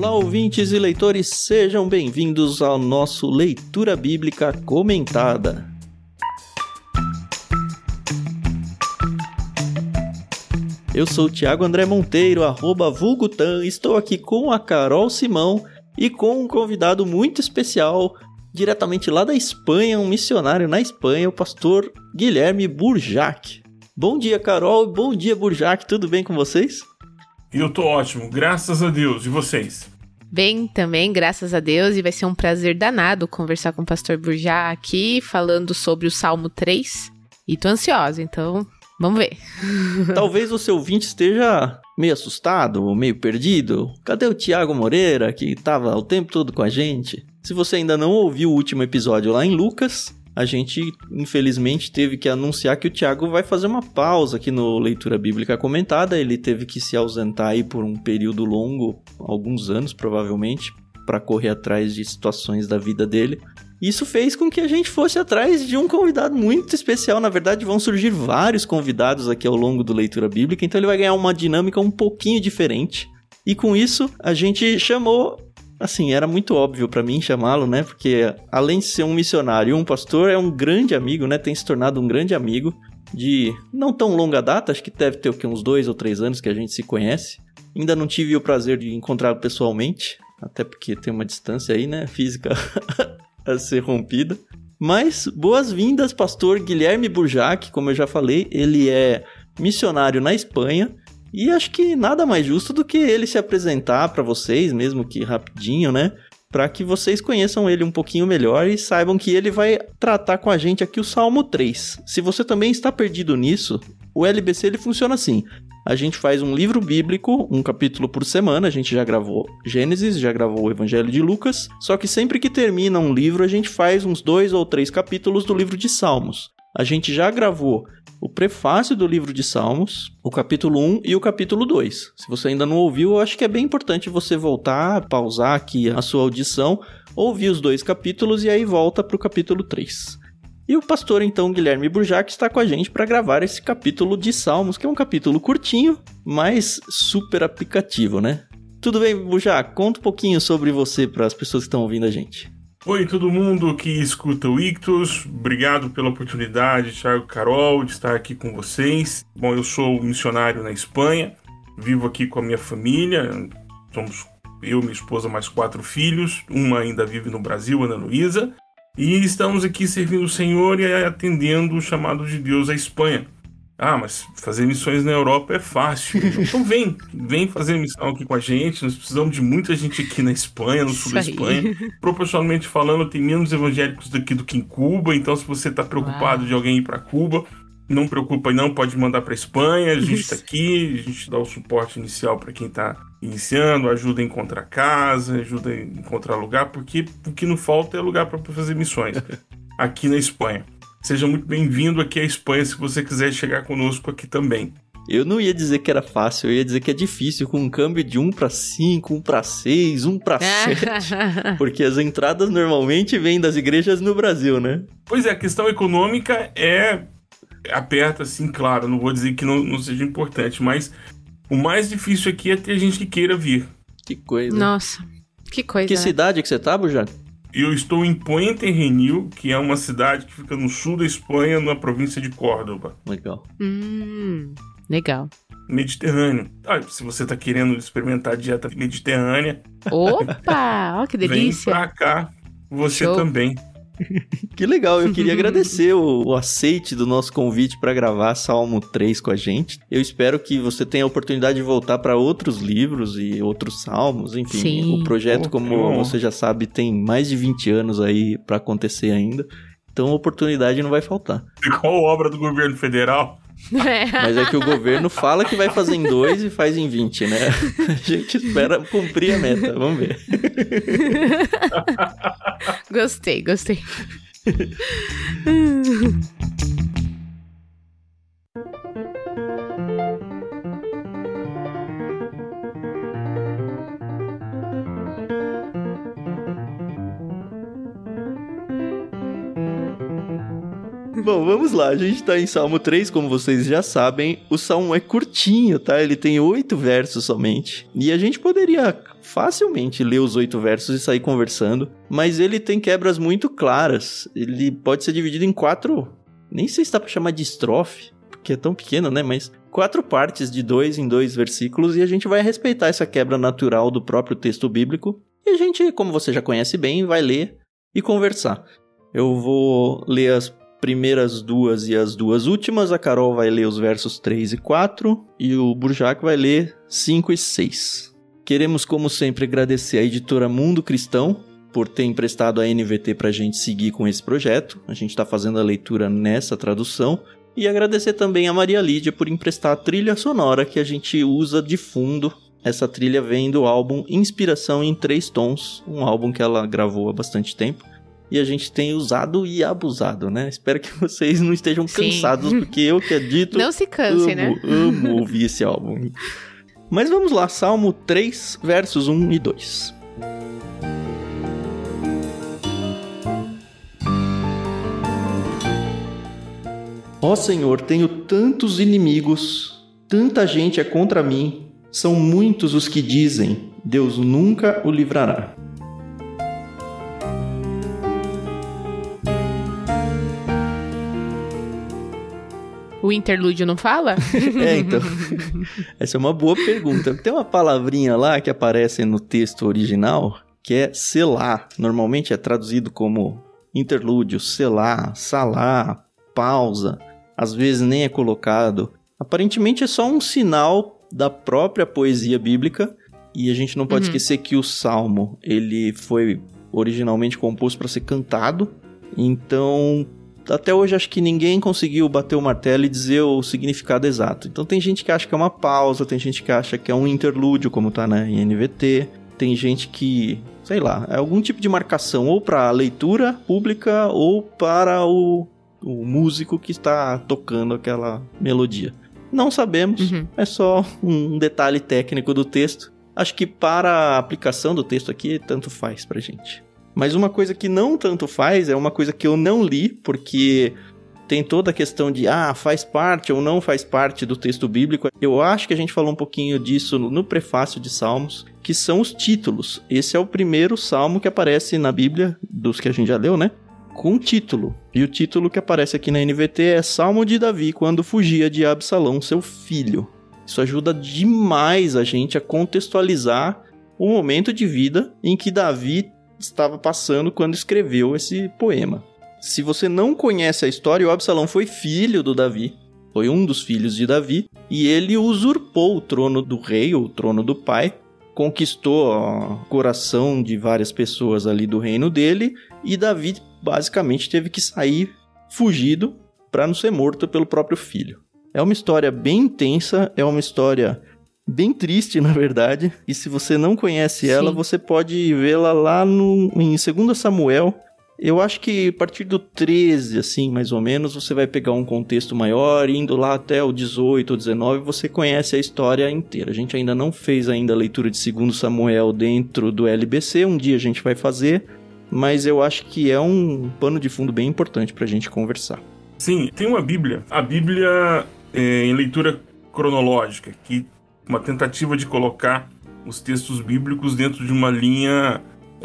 Olá, ouvintes e leitores, sejam bem-vindos ao nosso Leitura Bíblica Comentada. Eu sou o Thiago André Monteiro, arroba Vulgutan, estou aqui com a Carol Simão e com um convidado muito especial, diretamente lá da Espanha, um missionário na Espanha, o pastor Guilherme Burjac. Bom dia, Carol, bom dia, Burjac, tudo bem com vocês? Eu tô ótimo, graças a Deus. E vocês? Bem, também, graças a Deus, e vai ser um prazer danado conversar com o pastor Burjá aqui, falando sobre o Salmo 3. E tô ansiosa, então Vamos ver. Talvez o seu ouvinte esteja meio assustado, meio perdido. Cadê o Tiago Moreira, que estava o tempo todo com a gente? Se você ainda não ouviu o último episódio lá em Lucas, a gente infelizmente teve que anunciar que o Tiago vai fazer uma pausa aqui no Leitura Bíblica Comentada. Ele teve que se ausentar aí por um período longo, alguns anos provavelmente, para correr atrás de situações da vida dele. Isso fez com que a gente fosse atrás de um convidado muito especial. Na verdade, vão surgir vários convidados aqui ao longo do Leitura Bíblica, então ele vai ganhar uma dinâmica um pouquinho diferente. E com isso, a gente chamou. Assim, era muito óbvio para mim chamá-lo, né? Porque além de ser um missionário e um pastor, é um grande amigo, né? Tem se tornado um grande amigo de não tão longa data, acho que deve ter o que, uns dois ou três anos que a gente se conhece. Ainda não tive o prazer de encontrá-lo pessoalmente, até porque tem uma distância aí, né? Física a ser rompida. Mas boas-vindas, pastor Guilherme Burjac, como eu já falei, ele é missionário na Espanha e acho que nada mais justo do que ele se apresentar para vocês, mesmo que rapidinho, né? Para que vocês conheçam ele um pouquinho melhor e saibam que ele vai tratar com a gente aqui o Salmo 3. Se você também está perdido nisso, o LBC ele funciona assim a gente faz um livro bíblico, um capítulo por semana. A gente já gravou Gênesis, já gravou o Evangelho de Lucas. Só que sempre que termina um livro, a gente faz uns dois ou três capítulos do livro de Salmos. A gente já gravou o prefácio do livro de Salmos, o capítulo 1 e o capítulo 2. Se você ainda não ouviu, eu acho que é bem importante você voltar, pausar aqui a sua audição, ouvir os dois capítulos e aí volta para o capítulo 3. E o pastor, então, Guilherme Burjac, está com a gente para gravar esse capítulo de Salmos, que é um capítulo curtinho, mas super aplicativo, né? Tudo bem, Burjac? Conta um pouquinho sobre você para as pessoas que estão ouvindo a gente. Oi, todo mundo que escuta o Ictus. Obrigado pela oportunidade, Thiago Carol, de estar aqui com vocês. Bom, eu sou missionário na Espanha, vivo aqui com a minha família. Somos eu, minha esposa, mais quatro filhos. Uma ainda vive no Brasil, Ana Luísa. E estamos aqui servindo o Senhor e atendendo o chamado de Deus à Espanha. Ah, mas fazer missões na Europa é fácil. Então vem, vem fazer missão aqui com a gente. Nós precisamos de muita gente aqui na Espanha, no sul da Espanha. Proporcionalmente falando, tem menos evangélicos daqui do que em Cuba. Então, se você está preocupado Uau. de alguém ir para Cuba, não preocupa não, pode mandar para Espanha. A gente está aqui, a gente dá o suporte inicial para quem está iniciando, ajuda a encontrar casa, ajuda a encontrar lugar, porque o que não falta é lugar para fazer missões aqui na Espanha. Seja muito bem-vindo aqui à Espanha se você quiser chegar conosco aqui também. Eu não ia dizer que era fácil, eu ia dizer que é difícil, com um câmbio de 1 para 5, 1 para 6, 1 para 7. porque as entradas normalmente vêm das igrejas no Brasil, né? Pois é, a questão econômica é aperta, assim, claro, não vou dizer que não, não seja importante, mas o mais difícil aqui é ter gente que queira vir. Que coisa. Nossa, que coisa. Que né? cidade que você tá, Bujan? Eu estou em Puente Renil, que é uma cidade que fica no sul da Espanha, na província de Córdoba. Legal. Hum, legal. Mediterrâneo. Ah, se você tá querendo experimentar a dieta mediterrânea. Opa! Ó, que delícia! Vem pra cá, você Show. também. que legal, eu queria agradecer o, o, aceite do nosso convite para gravar Salmo 3 com a gente. Eu espero que você tenha a oportunidade de voltar para outros livros e outros salmos, enfim. Sim. O projeto, como você já sabe, tem mais de 20 anos aí para acontecer ainda. Então, oportunidade não vai faltar. Igual obra do governo federal. É. Mas é que o governo fala que vai fazer em dois e faz em 20, né? A gente espera cumprir a meta. Vamos ver. gostei, gostei. Bom, vamos lá. A gente tá em Salmo 3, como vocês já sabem. O salmo é curtinho, tá? Ele tem oito versos somente. E a gente poderia facilmente ler os oito versos e sair conversando. Mas ele tem quebras muito claras. Ele pode ser dividido em quatro. Nem sei se dá pra chamar de estrofe, porque é tão pequeno, né? Mas quatro partes de dois em dois versículos. E a gente vai respeitar essa quebra natural do próprio texto bíblico. E a gente, como você já conhece bem, vai ler e conversar. Eu vou ler as primeiras duas e as duas últimas. A Carol vai ler os versos 3 e 4 e o Burjac vai ler 5 e 6. Queremos, como sempre, agradecer à editora Mundo Cristão por ter emprestado a NVT para a gente seguir com esse projeto. A gente está fazendo a leitura nessa tradução. E agradecer também a Maria Lídia por emprestar a trilha sonora que a gente usa de fundo. Essa trilha vem do álbum Inspiração em Três Tons, um álbum que ela gravou há bastante tempo e a gente tem usado e abusado, né? Espero que vocês não estejam cansados, Sim. porque eu acredito. Não se canse, amo, né? Amo ouvir esse álbum. Mas vamos lá, Salmo 3, versos 1 e 2. Ó Senhor, tenho tantos inimigos, tanta gente é contra mim, são muitos os que dizem: Deus nunca o livrará. O interlúdio não fala? é, então. Essa é uma boa pergunta. Tem uma palavrinha lá que aparece no texto original que é selar. Normalmente é traduzido como interlúdio, selar, salar, pausa. Às vezes nem é colocado. Aparentemente é só um sinal da própria poesia bíblica. E a gente não pode uhum. esquecer que o salmo ele foi originalmente composto para ser cantado. Então até hoje acho que ninguém conseguiu bater o martelo e dizer o significado exato. Então tem gente que acha que é uma pausa, tem gente que acha que é um interlúdio, como tá na NVT. Tem gente que, sei lá, é algum tipo de marcação ou para a leitura pública ou para o, o músico que está tocando aquela melodia. Não sabemos, uhum. é só um detalhe técnico do texto. Acho que para a aplicação do texto aqui, tanto faz pra gente. Mas uma coisa que não tanto faz é uma coisa que eu não li, porque tem toda a questão de ah, faz parte ou não faz parte do texto bíblico. Eu acho que a gente falou um pouquinho disso no prefácio de Salmos, que são os títulos. Esse é o primeiro salmo que aparece na Bíblia, dos que a gente já leu, né? Com título. E o título que aparece aqui na NVT é Salmo de Davi quando fugia de Absalão, seu filho. Isso ajuda demais a gente a contextualizar o momento de vida em que Davi estava passando quando escreveu esse poema. Se você não conhece a história, o Absalão foi filho do Davi, foi um dos filhos de Davi, e ele usurpou o trono do rei, ou o trono do pai, conquistou o coração de várias pessoas ali do reino dele, e Davi basicamente teve que sair fugido para não ser morto pelo próprio filho. É uma história bem intensa, é uma história bem triste, na verdade. E se você não conhece Sim. ela, você pode vê-la lá no, em 2 Samuel. Eu acho que a partir do 13, assim, mais ou menos, você vai pegar um contexto maior, indo lá até o 18 ou 19, você conhece a história inteira. A gente ainda não fez ainda a leitura de 2 Samuel dentro do LBC, um dia a gente vai fazer, mas eu acho que é um pano de fundo bem importante para a gente conversar. Sim, tem uma Bíblia, a Bíblia é, em leitura cronológica, que uma tentativa de colocar os textos bíblicos dentro de uma linha,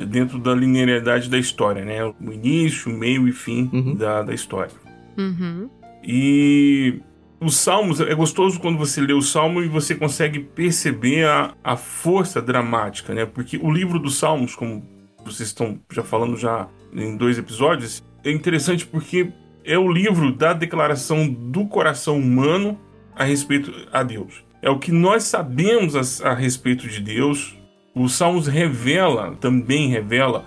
dentro da linearidade da história, né? O início, meio e fim uhum. da, da história. Uhum. E os salmos, é gostoso quando você lê o salmo e você consegue perceber a, a força dramática, né? Porque o livro dos salmos, como vocês estão já falando já em dois episódios, é interessante porque é o livro da declaração do coração humano a respeito a Deus é o que nós sabemos a, a respeito de Deus. Os Salmos revela, também revela,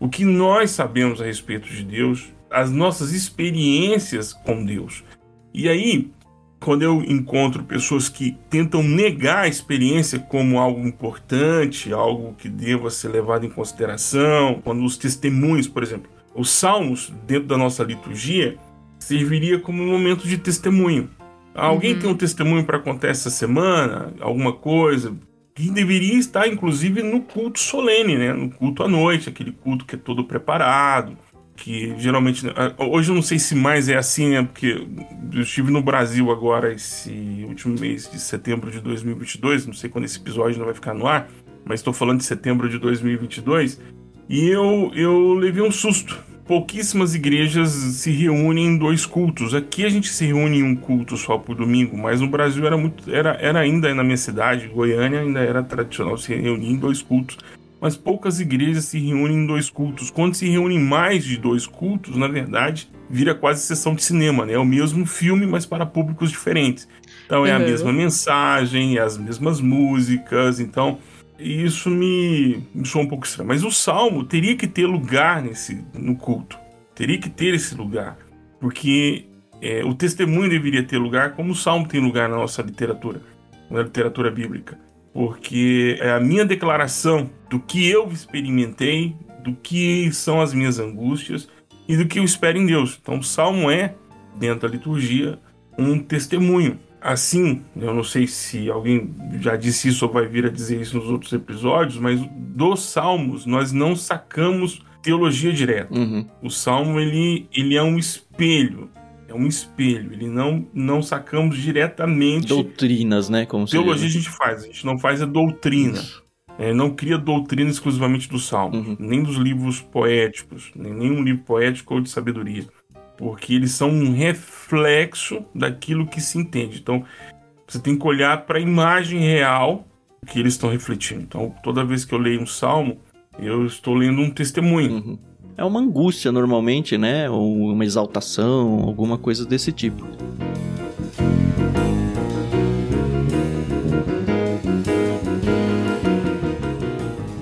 o que nós sabemos a respeito de Deus, as nossas experiências com Deus. E aí, quando eu encontro pessoas que tentam negar a experiência como algo importante, algo que deva ser levado em consideração, quando os testemunhos, por exemplo, os salmos dentro da nossa liturgia serviria como um momento de testemunho. Alguém uhum. tem um testemunho para contar essa semana? Alguma coisa? Que deveria estar, inclusive, no culto solene, né? No culto à noite, aquele culto que é todo preparado. que geralmente hoje eu não sei se mais é assim, né? Porque eu estive no Brasil agora esse último mês de setembro de 2022, não sei quando esse episódio não vai ficar no ar, mas estou falando de setembro de 2022 e eu eu levei um susto. Pouquíssimas igrejas se reúnem em dois cultos. Aqui a gente se reúne em um culto só por domingo, mas no Brasil era muito era, era ainda na minha cidade, Goiânia, ainda era tradicional se reunir em dois cultos mas poucas igrejas se reúnem em dois cultos. Quando se reúnem mais de dois cultos, na verdade, vira quase sessão de cinema, né? É o mesmo filme, mas para públicos diferentes. Então é a uhum. mesma mensagem, é as mesmas músicas, então isso me, me soa um pouco estranho. Mas o salmo teria que ter lugar nesse no culto, teria que ter esse lugar, porque é, o testemunho deveria ter lugar, como o salmo tem lugar na nossa literatura, na literatura bíblica porque é a minha declaração do que eu experimentei, do que são as minhas angústias e do que eu espero em Deus. Então, o salmo é, dentro da liturgia, um testemunho. Assim, eu não sei se alguém já disse isso ou vai vir a dizer isso nos outros episódios, mas dos salmos nós não sacamos teologia direta. Uhum. O salmo ele, ele é um espelho é um espelho. Ele não não sacamos diretamente doutrinas, né? Como teologia a gente faz, a gente não faz a doutrina. É, não cria doutrina exclusivamente do Salmo, uhum. nem dos livros poéticos, nem nenhum livro poético ou de sabedoria, porque eles são um reflexo daquilo que se entende. Então, você tem que olhar para a imagem real que eles estão refletindo. Então, toda vez que eu leio um salmo, eu estou lendo um testemunho. Uhum é uma angústia normalmente, né? Ou uma exaltação, alguma coisa desse tipo.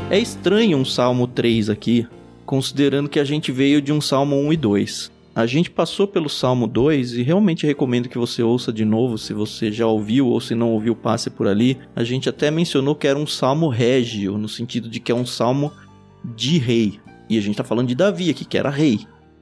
É estranho um Salmo 3 aqui, considerando que a gente veio de um Salmo 1 e 2. A gente passou pelo Salmo 2 e realmente recomendo que você ouça de novo, se você já ouviu ou se não ouviu, passe por ali. A gente até mencionou que era um salmo régio, no sentido de que é um salmo de rei. E a gente está falando de Davi aqui, que era rei.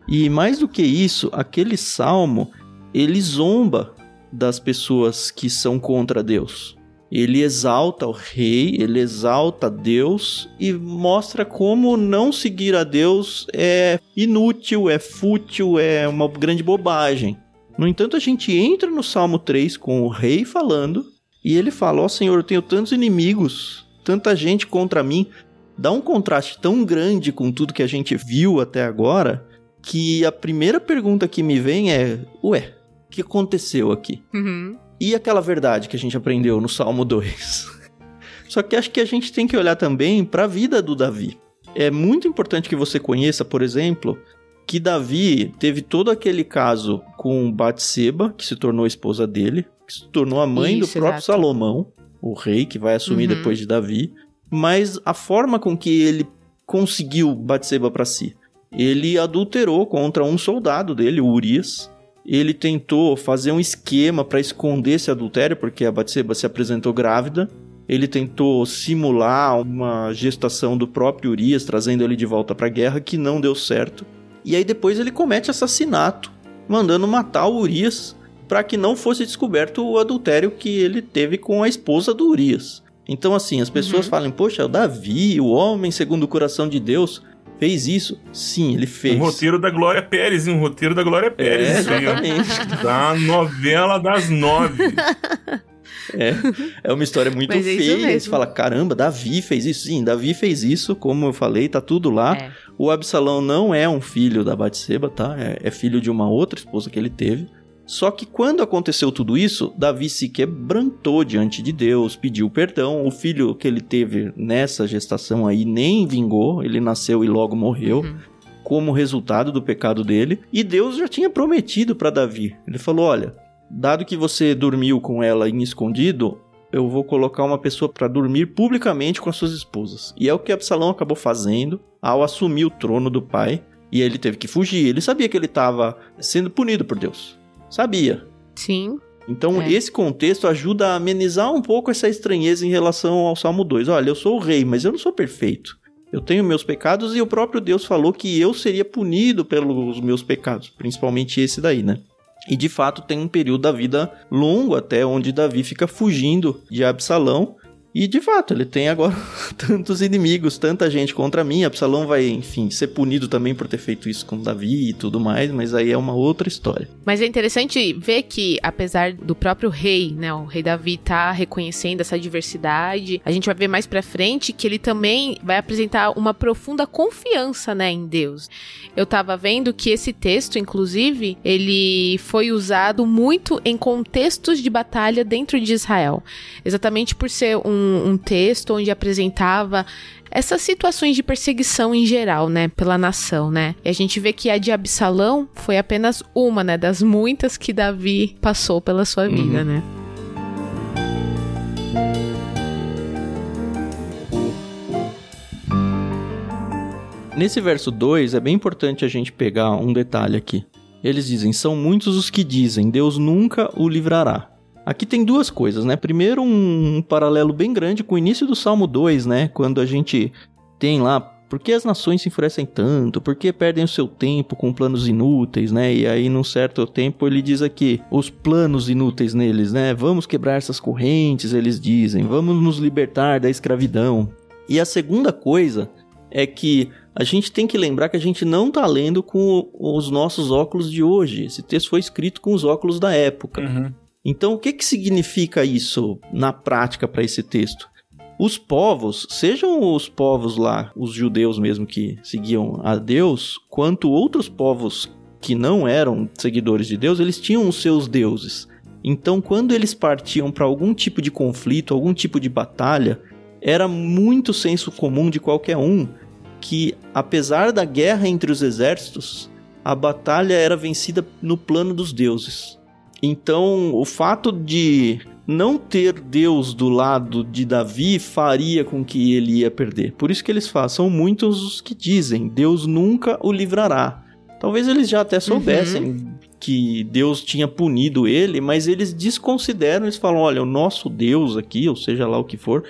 E mais do que isso, aquele salmo, ele zomba das pessoas que são contra Deus. Ele exalta o rei, ele exalta Deus e mostra como não seguir a Deus é inútil, é fútil, é uma grande bobagem. No entanto, a gente entra no Salmo 3 com o rei falando e ele fala: Ó oh, Senhor, eu tenho tantos inimigos, tanta gente contra mim, dá um contraste tão grande com tudo que a gente viu até agora que a primeira pergunta que me vem é: ué, o que aconteceu aqui? Uhum. E aquela verdade que a gente aprendeu no Salmo 2? Só que acho que a gente tem que olhar também para a vida do Davi. É muito importante que você conheça, por exemplo, que Davi teve todo aquele caso com Batseba, que se tornou esposa dele, que se tornou a mãe Isso, do próprio exato. Salomão, o rei que vai assumir uhum. depois de Davi mas a forma com que ele conseguiu Batseba para si. Ele adulterou contra um soldado dele, o Urias. Ele tentou fazer um esquema para esconder esse adultério, porque a Batseba se apresentou grávida. Ele tentou simular uma gestação do próprio Urias, trazendo ele de volta para a guerra, que não deu certo. E aí depois ele comete assassinato, mandando matar o Urias para que não fosse descoberto o adultério que ele teve com a esposa do Urias. Então, assim, as pessoas uhum. falam, poxa, o Davi, o homem segundo o coração de Deus, fez isso? Sim, ele fez. Um roteiro da Glória Pérez, hein? Um roteiro da Glória Pérez. É, exatamente. da novela das nove. É, é uma história muito Mas é feia. Você fala, caramba, Davi fez isso. Sim, Davi fez isso, como eu falei, tá tudo lá. É. O Absalão não é um filho da Batseba, tá? É, é filho de uma outra esposa que ele teve. Só que quando aconteceu tudo isso, Davi se quebrantou diante de Deus, pediu perdão. O filho que ele teve nessa gestação aí nem vingou, ele nasceu e logo morreu. Uhum. Como resultado do pecado dele, e Deus já tinha prometido para Davi. Ele falou: Olha, dado que você dormiu com ela em escondido, eu vou colocar uma pessoa para dormir publicamente com as suas esposas. E é o que Absalão acabou fazendo ao assumir o trono do pai. E ele teve que fugir. Ele sabia que ele estava sendo punido por Deus. Sabia. Sim. Então, é. esse contexto ajuda a amenizar um pouco essa estranheza em relação ao Salmo 2. Olha, eu sou o rei, mas eu não sou perfeito. Eu tenho meus pecados e o próprio Deus falou que eu seria punido pelos meus pecados, principalmente esse daí, né? E de fato tem um período da vida longo até onde Davi fica fugindo de Absalão E de fato, ele tem agora tantos inimigos, tanta gente contra mim. Absalão vai, enfim, ser punido também por ter feito isso com Davi e tudo mais, mas aí é uma outra história. Mas é interessante ver que, apesar do próprio rei, né, o rei Davi tá reconhecendo essa diversidade, a gente vai ver mais pra frente que ele também vai apresentar uma profunda confiança, né, em Deus. Eu tava vendo que esse texto, inclusive, ele foi usado muito em contextos de batalha dentro de Israel. Exatamente por ser um um, texto onde apresentava essas situações de perseguição em geral, né, pela nação, né? E a gente vê que a de Absalão foi apenas uma, né, das muitas que Davi passou pela sua vida, uhum. né? Nesse verso 2 é bem importante a gente pegar um detalhe aqui. Eles dizem: São muitos os que dizem, Deus nunca o livrará. Aqui tem duas coisas, né? Primeiro, um, paralelo bem grande com o início do Salmo 2, né? Quando a gente tem lá por que as nações se enfurecem tanto? Por que perdem o seu tempo com planos inúteis, né? E aí, num certo tempo, ele diz aqui: os planos inúteis neles, né? Vamos quebrar essas correntes, eles dizem, vamos nos libertar da escravidão. E a segunda coisa é que a gente tem que lembrar que a gente não está lendo com os nossos óculos de hoje. Esse texto foi escrito com os óculos da época. Uhum. Então, o que, que significa isso na prática para esse texto? Os povos, sejam os povos lá, os judeus mesmo que seguiam a Deus, quanto outros povos que não eram seguidores de Deus, eles tinham os seus deuses. Então, quando eles partiam para algum tipo de conflito, algum tipo de batalha, era muito senso comum de qualquer um que, apesar da guerra entre os exércitos, a batalha era vencida no plano dos deuses. Então, o fato de não ter Deus do lado de Davi faria com que ele ia perder. Por isso que eles falam, são muitos os que dizem, Deus nunca o livrará. Talvez eles já até soubessem uhum. que Deus tinha punido ele, mas eles desconsideram, eles falam, olha, o nosso Deus aqui, ou seja lá o que for,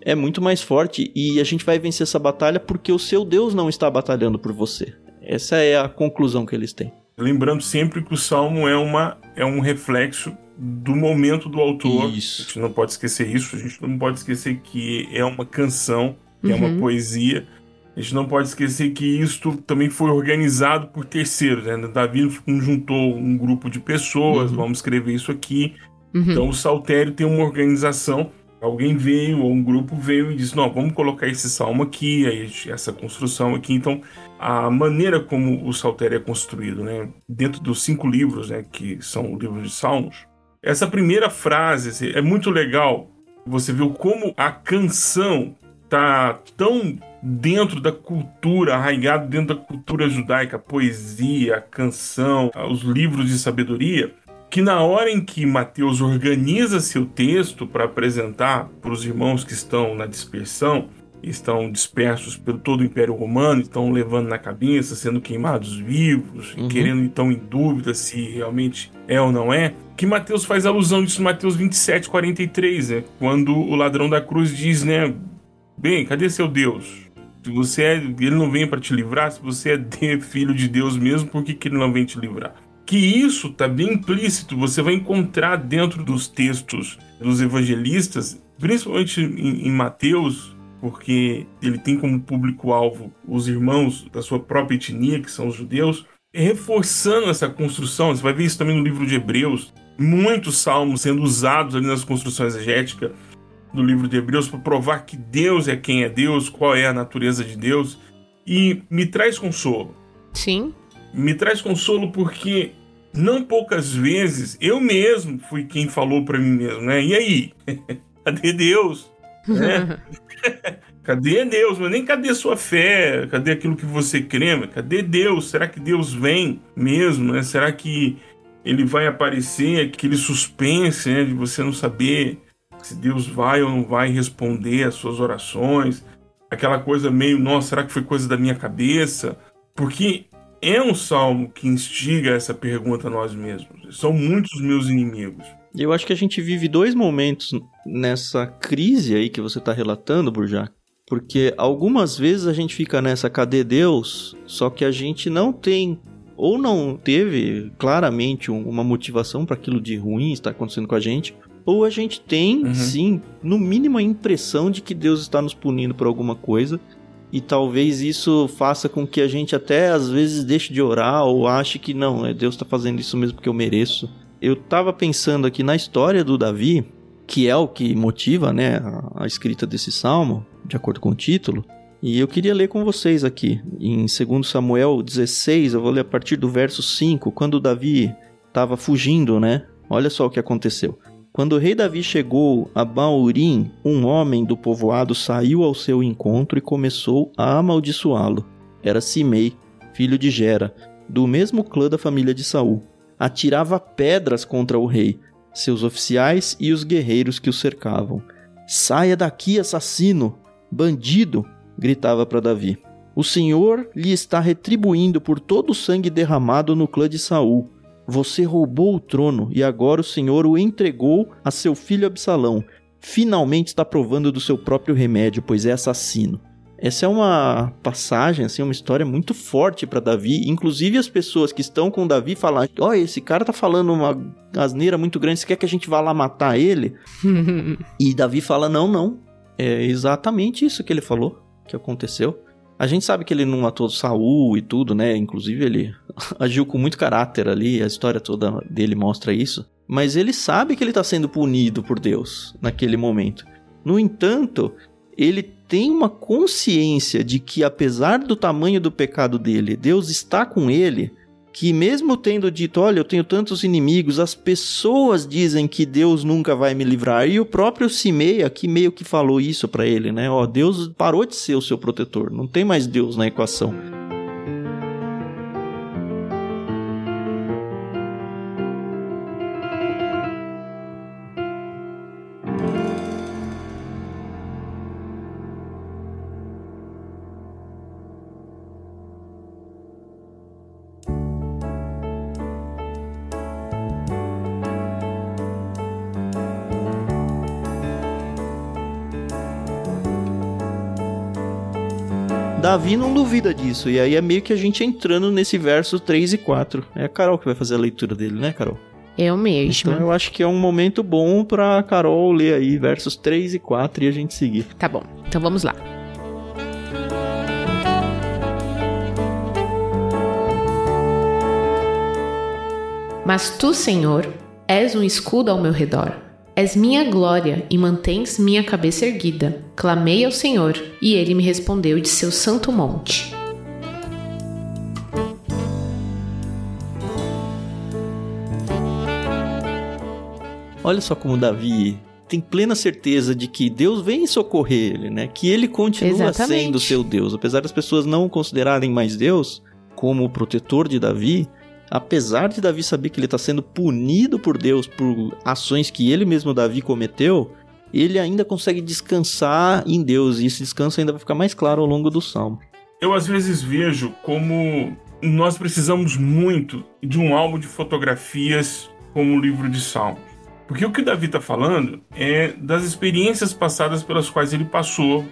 é muito mais forte e a gente vai vencer essa batalha porque o seu Deus não está batalhando por você. Essa é a conclusão que eles têm. Lembrando sempre que o salmo é, uma, é um reflexo do momento do autor. Isso. A gente não pode esquecer isso. A gente não pode esquecer que é uma canção, que uhum. é uma uhum. poesia. A gente não pode esquecer que isto também foi organizado por terceiros. Né? Davi juntou um grupo de pessoas, uhum. vamos escrever isso aqui. Uhum. Então o Saltério tem uma organização. Alguém veio, ou um grupo veio e disse: Não, vamos colocar esse salmo aqui, aí essa construção aqui. Então a maneira como o Saltério é construído, né? Dentro dos cinco livros, né, que são o livro de Salmos, essa primeira frase assim, é muito legal. Você viu como a canção tá tão dentro da cultura, arraigado dentro da cultura judaica, a poesia, a canção, os livros de sabedoria, que na hora em que Mateus organiza seu texto para apresentar para os irmãos que estão na dispersão, estão dispersos pelo todo o Império Romano, estão levando na cabeça, sendo queimados vivos, uhum. querendo então em dúvida se realmente é ou não é. Que Mateus faz alusão disso em Mateus 27, 43, né? quando o ladrão da cruz diz, né? Bem, cadê seu Deus? Se você é, ele não vem para te livrar, se você é filho de Deus mesmo, por que, que ele não vem te livrar? Que isso está bem implícito, você vai encontrar dentro dos textos dos evangelistas, principalmente em, em Mateus, porque ele tem como público-alvo os irmãos da sua própria etnia, que são os judeus, reforçando essa construção. Você vai ver isso também no livro de Hebreus. Muitos salmos sendo usados ali nas construções exegéticas do livro de Hebreus para provar que Deus é quem é Deus, qual é a natureza de Deus. E me traz consolo. Sim. Me traz consolo porque não poucas vezes eu mesmo fui quem falou para mim mesmo, né? E aí? Cadê Deus? Né? Cadê Deus? Mas nem cadê sua fé? Cadê aquilo que você crê? Cadê Deus? Será que Deus vem mesmo? Né? Será que ele vai aparecer? Aquele suspense né? de você não saber se Deus vai ou não vai responder às suas orações. Aquela coisa meio, nossa, será que foi coisa da minha cabeça? Porque é um salmo que instiga essa pergunta a nós mesmos. São muitos meus inimigos. Eu acho que a gente vive dois momentos nessa crise aí que você está relatando, Burjac. Porque algumas vezes a gente fica nessa cadê Deus, só que a gente não tem ou não teve claramente uma motivação para aquilo de ruim estar acontecendo com a gente, ou a gente tem, uhum. sim, no mínimo a impressão de que Deus está nos punindo por alguma coisa. E talvez isso faça com que a gente até às vezes deixe de orar ou ache que não, é Deus está fazendo isso mesmo porque eu mereço. Eu estava pensando aqui na história do Davi, que é o que motiva né, a, escrita desse salmo, de acordo com o título. E eu queria ler com vocês aqui, em 2 Samuel 16, eu vou ler a partir do verso 5, quando Davi estava fugindo, né? Olha só o que aconteceu. Quando o rei Davi chegou a Baurim, um homem do povoado saiu ao seu encontro e começou a amaldiçoá-lo. Era Simei, filho de Gera, do mesmo clã da família de Saul. Atirava pedras contra o rei, seus oficiais e os guerreiros que o cercavam. Saia daqui, assassino! Bandido! gritava para Davi. O Senhor lhe está retribuindo por todo o sangue derramado no clã de Saul. Você roubou o trono e agora o Senhor o entregou a seu filho Absalão. Finalmente está provando do seu próprio remédio, pois é assassino. Essa é uma passagem, assim, uma história muito forte para Davi. Inclusive as pessoas que estão com Davi falam: "Ó, oh, esse cara tá falando uma asneira muito grande, você quer que a gente vá lá matar ele?" e Davi fala: "Não, não. É exatamente isso que ele falou que aconteceu. A gente sabe que ele não matou Saul e tudo, né? Inclusive ele agiu com muito caráter ali, a história toda dele mostra isso. Mas ele sabe que ele está sendo punido por Deus naquele momento. No entanto, ele tem uma consciência de que apesar do tamanho do pecado dele, Deus está com ele que mesmo tendo dito, olha, eu tenho tantos inimigos, as pessoas dizem que Deus nunca vai me livrar. E o próprio Simei aqui meio que falou isso para ele, né? Ó, Deus parou de ser o seu protetor, não tem mais Deus na equação. Davi não duvida disso. E aí é meio que a gente entrando nesse verso 3 e 4. É a Carol que vai fazer a leitura dele, né, Carol? Eu mesmo. Então eu acho que é um momento bom pra Carol ler aí versos 3 e 4 e a gente seguir. Tá bom. Então vamos lá. Mas tu, Senhor, és um escudo ao meu redor És minha glória e mantens minha cabeça erguida. Clamei ao Senhor, e ele me respondeu de seu santo monte. Olha só como Davi tem plena certeza de que Deus vem socorrer ele, né? Que ele continua Exatamente. sendo seu Deus. Apesar das pessoas não o considerarem mais Deus como o protetor de Davi, apesar de Davi saber que ele está sendo punido por Deus por ações que ele mesmo, Davi, cometeu, ele ainda consegue descansar em Deus. E esse descanso ainda vai ficar mais claro ao longo do salmo. Eu às vezes vejo como nós precisamos muito de um álbum de fotografias como o livro de Salmos. Porque o que Davi está falando é das experiências passadas pelas quais ele passou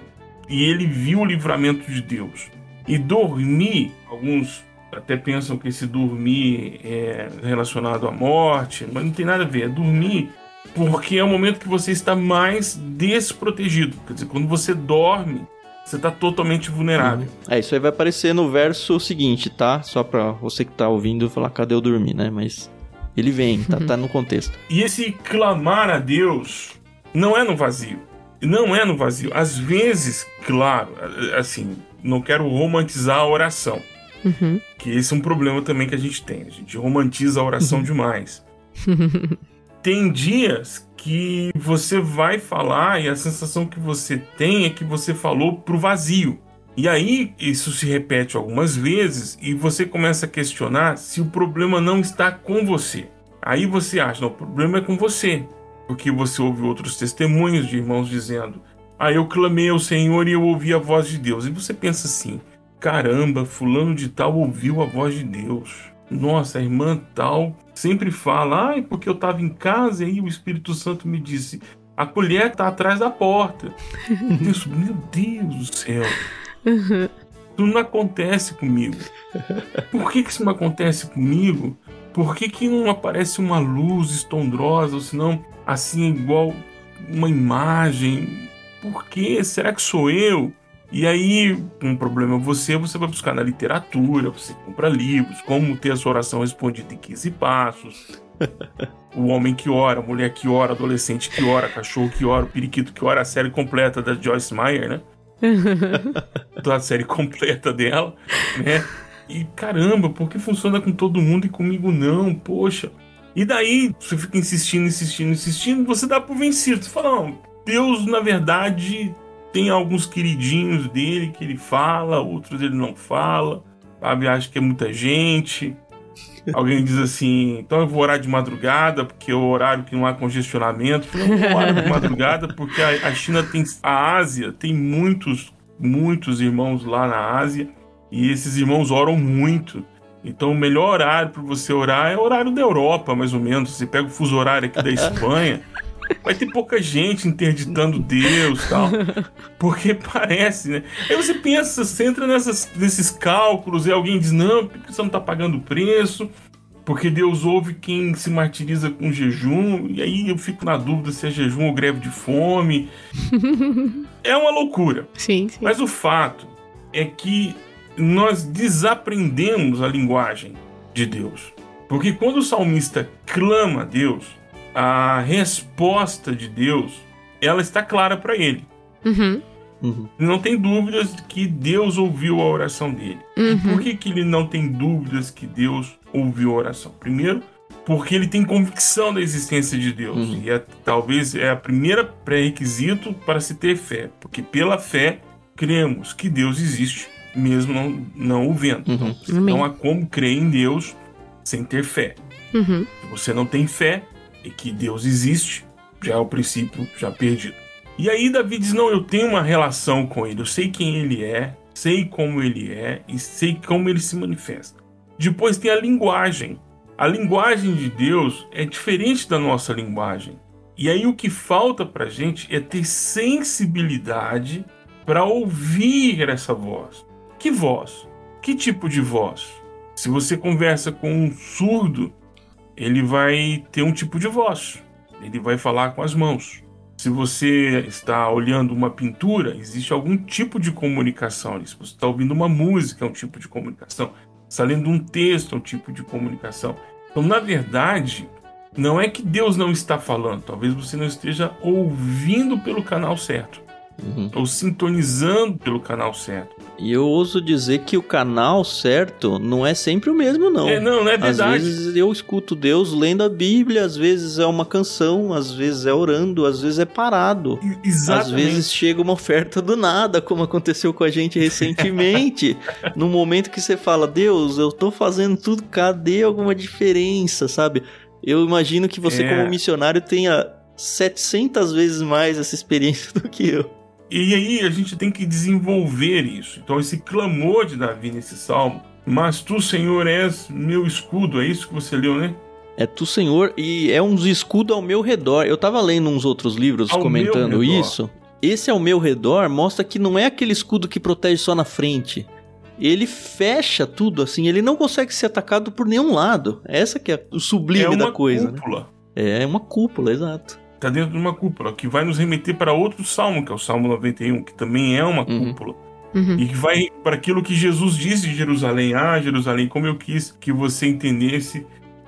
e ele viu o livramento de Deus. E dormir, alguns até pensam que esse dormir é relacionado à morte, mas não tem nada a ver. É dormir porque é o momento que você está mais desprotegido. Quer dizer, quando você dorme, você está totalmente vulnerável. Uhum. É, isso aí vai aparecer no verso seguinte, tá? Só para você que está ouvindo falar, cadê eu dormir, né? Mas ele vem, tá, tá no contexto. E esse clamar a Deus não é no vazio. Não é no vazio. Às vezes, claro, assim, não quero romantizar a oração. Uhum. Que esse é um problema também que a gente tem. A gente romantiza a oração uhum. demais. tem dias que você vai falar e a sensação que você tem é que você falou pro vazio. E aí isso se repete algumas vezes e você começa a questionar se o problema não está com você. Aí você acha, não, o problema é com você. Porque você ouve outros testemunhos de irmãos dizendo: Ah, eu clamei ao Senhor e eu ouvi a voz de Deus. E você pensa assim: Caramba, fulano de tal ouviu a voz de Deus. Nossa, a irmã tal sempre fala, ai, porque eu estava em casa e aí o Espírito Santo me disse, a colher está atrás da porta. Deus, meu Deus do céu. Isso não acontece comigo. Por que, que isso não acontece comigo? Por que, que não aparece uma luz estondrosa, ou senão assim igual uma imagem? Por que? Será que sou eu? E aí, um problema você, você vai buscar na literatura, você compra livros, como ter a sua oração respondida em 15 passos. o homem que ora, a mulher que ora, adolescente que ora, cachorro que ora, o periquito que ora, a série completa da Joyce Meyer, né? da série completa dela, né? E caramba, por que funciona com todo mundo e comigo não? Poxa. E daí você fica insistindo, insistindo, insistindo, você dá por vencido. Você fala, não, Deus, na verdade, tem alguns queridinhos dele que ele fala, outros ele não fala, sabe? Acha que é muita gente. Alguém diz assim, então eu vou orar de madrugada, porque é o horário que não há congestionamento. Eu não vou orar de madrugada, porque a, a China tem. A Ásia tem muitos, muitos irmãos lá na Ásia e esses irmãos oram muito. Então, o melhor horário para você orar é o horário da Europa, mais ou menos. Você pega o fuso horário aqui da Espanha, vai ter pouca gente interditando Deus tal. Porque parece, né? Aí você pensa, você entra nessas, nesses cálculos e alguém diz: não, porque você não está pagando preço? Porque Deus ouve quem se martiriza com jejum. E aí eu fico na dúvida se é jejum ou greve de fome. é uma loucura. Sim, sim. Mas o fato é que nós desaprendemos a linguagem de Deus. Porque quando o salmista clama a Deus, a resposta de Deus, ela está clara para ele. Uhum. Uhum. Não tem dúvidas que Deus ouviu a oração dele. Uhum. Por que, que ele não tem dúvidas que Deus ouviu a oração? Primeiro, porque ele tem convicção da existência de Deus. Uhum. E é, talvez é a primeira pré-requisito para se ter fé. Porque pela fé, cremos que Deus existe mesmo não, não o vendo. Uhum. Então, não há como crer em Deus sem ter fé. Uhum. Se você não tem fé e que Deus existe, já é o princípio já perdido. E aí Davi diz: Não, eu tenho uma relação com ele, eu sei quem ele é, sei como ele é e sei como ele se manifesta. Depois tem a linguagem. A linguagem de Deus é diferente da nossa linguagem. E aí o que falta pra gente é ter sensibilidade para ouvir essa voz. Que voz? Que tipo de voz? Se você conversa com um surdo, ele vai ter um tipo de voz. Ele vai falar com as mãos. Se você está olhando uma pintura, existe algum tipo de comunicação ali. Se você está ouvindo uma música, é um tipo de comunicação. Se está lendo um texto, é um tipo de comunicação. Então, na verdade, não é que Deus não está falando. Talvez você não esteja ouvindo pelo canal certo. Uhum. Ou sintonizando pelo canal certo. E eu ouso dizer que o canal certo não é sempre o mesmo, não. É, não, não é Às verdade. vezes eu escuto Deus lendo a Bíblia, às vezes é uma canção, às vezes é orando, às vezes é parado. Exatamente. Às vezes chega uma oferta do nada, como aconteceu com a gente recentemente. no momento que você fala, Deus, eu tô fazendo tudo, cadê alguma diferença, sabe? Eu imagino que você, É. como missionário, tenha 700 vezes mais essa experiência do que eu. E aí a gente tem que desenvolver isso. Então, esse clamor de Davi nesse salmo, mas tu, Senhor, és meu escudo, é isso que você leu, né? É tu, Senhor, e é uns escudos ao meu redor. Eu tava lendo uns outros livros Ao comentando isso. Esse ao meu redor mostra que não é aquele escudo que protege só na frente. Ele fecha tudo assim, ele não consegue ser atacado por nenhum lado. Essa que é o sublime é uma da coisa, né? cúpula. É uma cúpula, exato. Está dentro de uma cúpula, que vai nos remeter para outro salmo, que é o Salmo 91, que também é uma Uhum. cúpula. Uhum. E que vai para aquilo que Jesus disse de Jerusalém. Ah, Jerusalém, como eu quis que você entendesse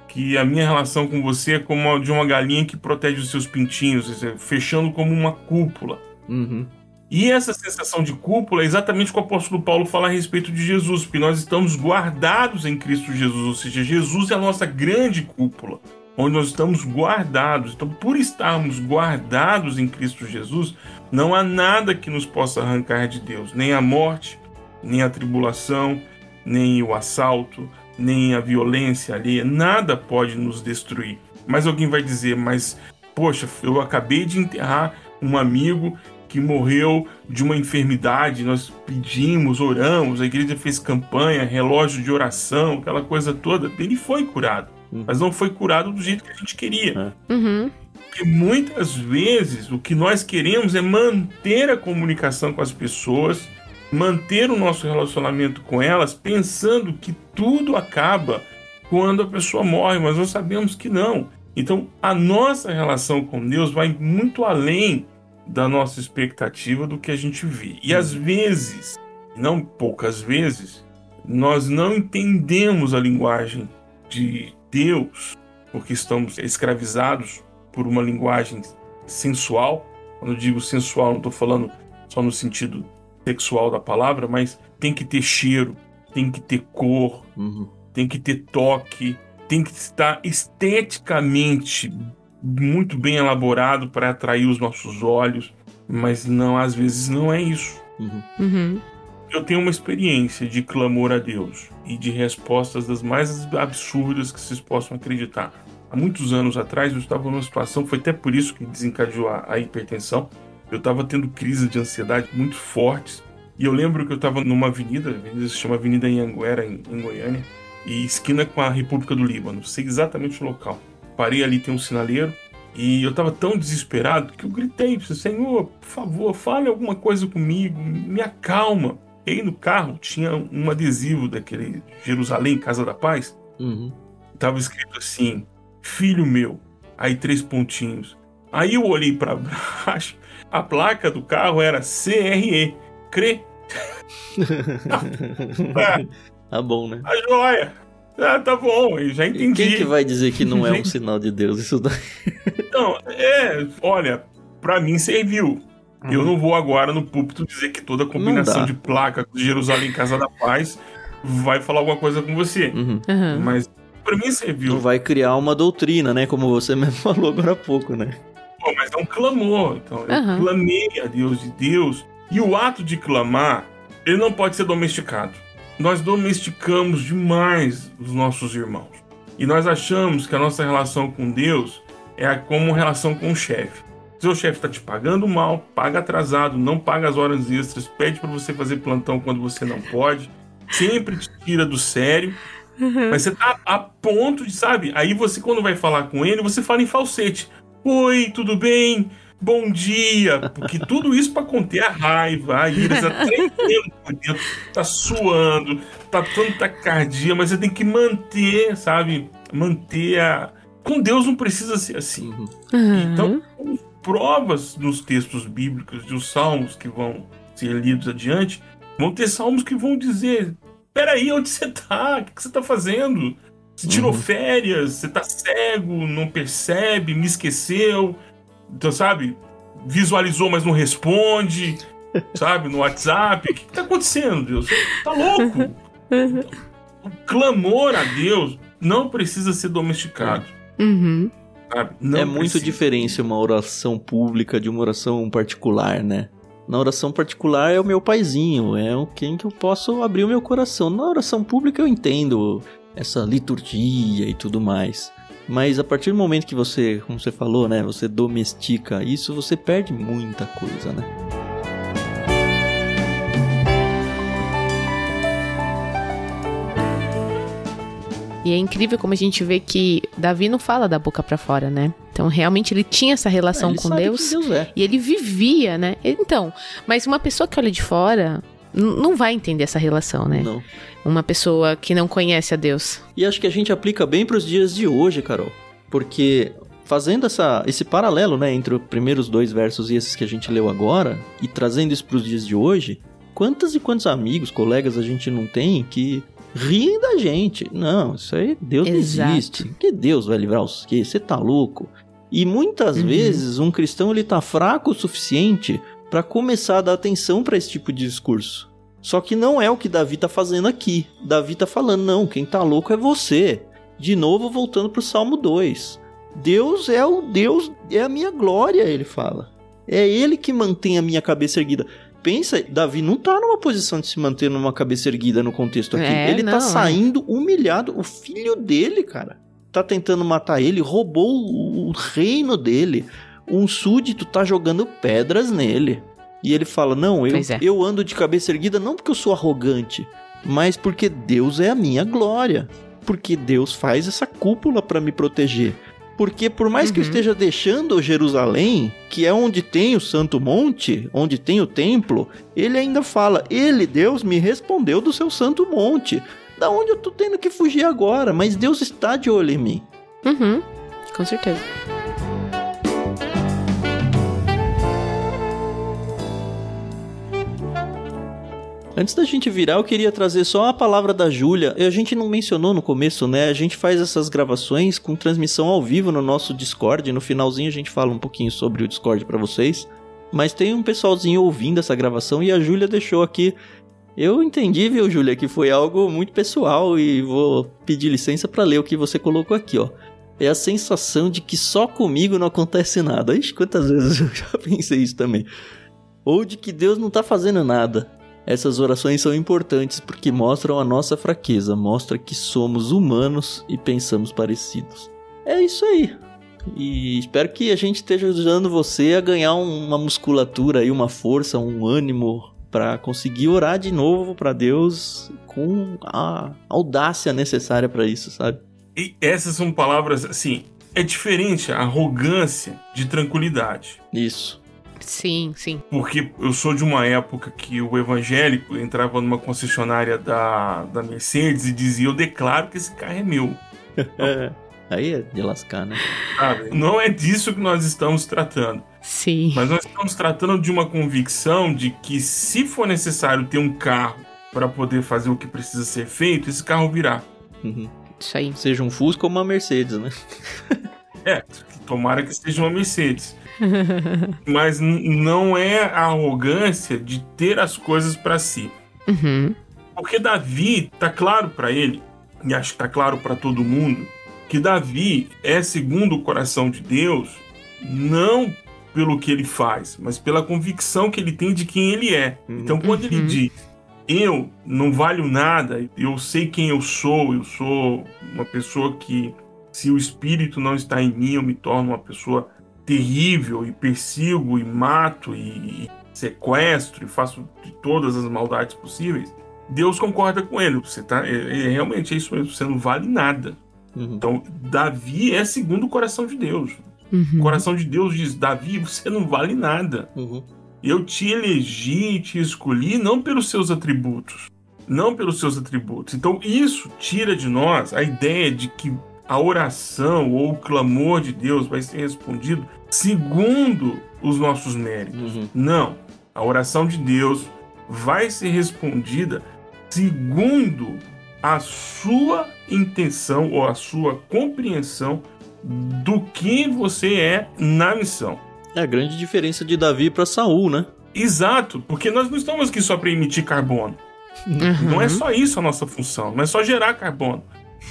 que a minha relação com você é como a de uma galinha que protege os seus pintinhos, seja, fechando como uma cúpula. Uhum. E essa sensação de cúpula é exatamente o que o apóstolo Paulo fala a respeito de Jesus, porque nós estamos guardados em Cristo Jesus, ou seja, Jesus é a nossa grande cúpula, onde nós estamos guardados. Então, por estarmos guardados em Cristo Jesus, não há nada que nos possa arrancar de Deus, nem a morte, nem a tribulação, nem o assalto, nem a violência alheia, nada pode nos destruir. Mas alguém vai dizer, mas poxa, eu acabei de enterrar um amigo que morreu de uma enfermidade, nós pedimos, oramos, a igreja fez campanha, relógio de oração, aquela coisa toda. Ele foi curado, Hum. mas não foi curado do jeito que a gente queria. Uhum. Porque muitas vezes o que nós queremos é manter a comunicação com as pessoas manter o nosso relacionamento com elas pensando que tudo acaba quando a pessoa morre, mas nós sabemos que não. Então, a nossa relação com Deus vai muito além da nossa expectativa do que a gente vê. E às vezes, não poucas vezes, nós não entendemos a linguagem de Deus porque estamos escravizados por uma linguagem sensual. Quando eu digo sensual, não estou falando só no sentido sexual da palavra, mas tem que ter cheiro, tem que ter cor, uhum. tem que ter toque, tem que estar esteticamente muito bem elaborado para atrair os nossos olhos, mas não às vezes não é isso. Uhum. Uhum. Eu tenho uma experiência de clamor a Deus e de respostas das mais absurdas que vocês possam acreditar. Há muitos anos atrás eu estava numa situação, foi até por isso que desencadeou a, a hipertensão. Eu estava tendo crises de ansiedade muito fortes. E eu lembro que eu estava numa avenida, avenida se chama Avenida Anhanguera, em, em Goiânia, e esquina com a República do Líbano. Sei exatamente o local. Parei ali, tem um sinaleiro, e eu estava tão desesperado que eu gritei: Senhor, por favor, fale alguma coisa comigo, me acalma. E aí no carro tinha um adesivo daquele Jerusalém, Casa da Paz. Uhum. Tava escrito assim: Filho meu. Aí três pontinhos. Aí eu olhei para baixo, a placa do carro era CRE. Crê. é, tá bom, né? A joia. Ah, tá bom, eu já entendi. E quem que vai dizer que não é um sinal de Deus isso daí? Então, é, olha, para mim serviu. Uhum. Eu não vou agora no púlpito dizer que toda combinação de placa de Jerusalém Casa da Paz vai falar alguma coisa com você. Uhum. Uhum. Mas para mim serviu. Não vai criar uma doutrina, né? Como você mesmo falou agora há pouco, né? Pô, mas é um clamor. Então, eu clamei a Deus de Deus. E o ato de clamar, ele não pode ser domesticado. Nós domesticamos demais os nossos irmãos. E nós achamos que a nossa relação com Deus é como uma relação com o chefe. Seu chefe está te pagando mal, paga atrasado, não paga as horas extras, pede para você fazer plantão quando você não pode, sempre te tira do sério. Uhum. Mas você tá a ponto de, sabe? Aí você, quando vai falar com ele, você fala em falsete. Oi, tudo bem? Bom dia! Porque tudo isso para conter a raiva, a ira, tá tremendo por dentro, tá suando, tá tanta taquicardia, mas você tem que manter, sabe? Manter a. Com Deus não precisa ser assim. Uhum. Então, provas nos textos bíblicos, dos salmos que vão ser lidos adiante, vão ter salmos que vão dizer: peraí, onde você tá? O que você tá fazendo? Você tirou uhum. férias, você tá cego, não percebe, me esqueceu. Então, sabe? Visualizou, mas não responde, sabe? No WhatsApp. O que, que tá acontecendo, Deus? Tá louco? Uhum. O clamor a Deus não precisa ser domesticado. Uhum é muito diferente uma oração pública de uma oração particular, né? Na oração particular é o meu paizinho, é o quem que eu posso abrir o meu coração. Na oração pública eu entendo essa liturgia e tudo mais. Mas a partir do momento que você, como você falou, né, você domestica isso, você perde muita coisa, né? E é incrível como a gente vê que Davi não fala da boca para fora, né? Então, realmente, ele tinha essa relação com Deus, Deus é. e ele vivia, né? Então, mas uma pessoa que olha de fora não vai entender essa relação, né? Não. Uma pessoa que não conhece a Deus. E acho que a gente aplica bem para os dias de hoje, Carol. Porque fazendo essa, esse paralelo, né, entre os primeiros dois versos e esses que a gente leu agora, e trazendo isso para os dias de hoje, quantos e quantos amigos, colegas a gente não tem que riem da gente. Não, isso aí Deus Exato. não existe. Que Deus vai livrar os que? Você tá louco? E muitas uhum. vezes um cristão ele tá fraco o suficiente para começar a dar atenção para esse tipo de discurso. Só que não é o que Davi tá fazendo aqui. Davi tá falando, não, quem tá louco é você. De novo voltando pro Salmo 2. Deus é o Deus, é a minha glória, ele fala. É ele que mantém a minha cabeça erguida pensa, Davi não tá numa posição de se manter numa cabeça erguida no contexto aqui. É, ele tá não, tá saindo é. humilhado. O filho dele, cara, tá tentando matar ele, roubou o, o reino dele. Um súdito tá jogando pedras nele. E ele fala: Não, eu, é. eu ando de cabeça erguida não porque eu sou arrogante, mas porque Deus é a minha glória. Porque Deus faz essa cúpula para me proteger. Porque por mais uhum. que eu uhum. esteja deixando Jerusalém, que é onde tem o Santo Monte, onde tem o templo, ele ainda fala: Ele, Deus, me respondeu do seu Santo Monte. Da onde eu tô tendo que fugir agora? Mas Deus está de olho em mim. Uhum, com certeza. Antes da gente virar, eu queria trazer só a palavra da Júlia. A gente não mencionou no começo, né? A gente faz essas gravações com transmissão ao vivo no nosso Discord. No finalzinho a gente fala um pouquinho sobre o Discord para vocês. Mas tem um pessoalzinho ouvindo essa gravação e a Júlia deixou aqui. Eu entendi, viu, Júlia, que foi algo muito pessoal e vou pedir licença para ler o que você colocou aqui, ó. É a sensação de que só comigo não acontece nada. Ixi, quantas vezes eu já pensei isso também. Ou de que Deus não tá fazendo nada. Essas orações são importantes porque mostram a nossa fraqueza, mostra que somos humanos e pensamos parecidos. É isso aí. E espero que a gente esteja ajudando você a ganhar uma musculatura e uma força, um ânimo para conseguir orar de novo para Deus com a audácia necessária para isso, sabe? E essas são palavras assim, é diferente a arrogância de tranquilidade. Isso. Sim, sim. Porque eu sou de uma época que o evangélico entrava numa concessionária da, da Mercedes e dizia: Eu declaro que esse carro é meu. É, aí é de lascar, né? Sabe? Não é disso que nós estamos tratando. Sim. Mas nós estamos tratando de uma convicção de que, se for necessário ter um carro para poder fazer o que precisa ser feito, esse carro virá. Uhum. Isso aí. Seja um Fusca ou uma Mercedes, né? é, tomara que seja uma Mercedes. Mas não é a arrogância de ter as coisas para si. Uhum. Porque Davi, tá claro para ele, e acho que tá claro para todo mundo, que Davi é segundo o coração de Deus, não pelo que ele faz, mas pela convicção que ele tem de quem ele é. Uhum. Então, quando ele uhum. diz, eu não valho nada, eu sei quem eu sou, eu sou uma pessoa que, se o espírito não está em mim, eu me torno uma pessoa terrível e persigo e mato e, sequestro e faço de todas as maldades possíveis, Deus concorda com ele. Você tá, é, é realmente é isso mesmo, você não vale nada. Uhum. Então, Davi é segundo o coração de Deus. Uhum. O coração de Deus diz: Davi, você não vale nada. Uhum. Eu te elegi, te escolhi não pelos seus atributos, não pelos seus atributos. Então, isso tira de nós a ideia de que a oração ou o clamor de Deus vai ser respondido segundo os nossos méritos. Uhum. Não. A oração de Deus vai ser respondida segundo a sua intenção ou a sua compreensão do que você é na missão. É a grande diferença de Davi para Saul, né? Exato, porque nós não estamos aqui só para emitir carbono. Uhum. Não é só isso a nossa função, não é só gerar carbono.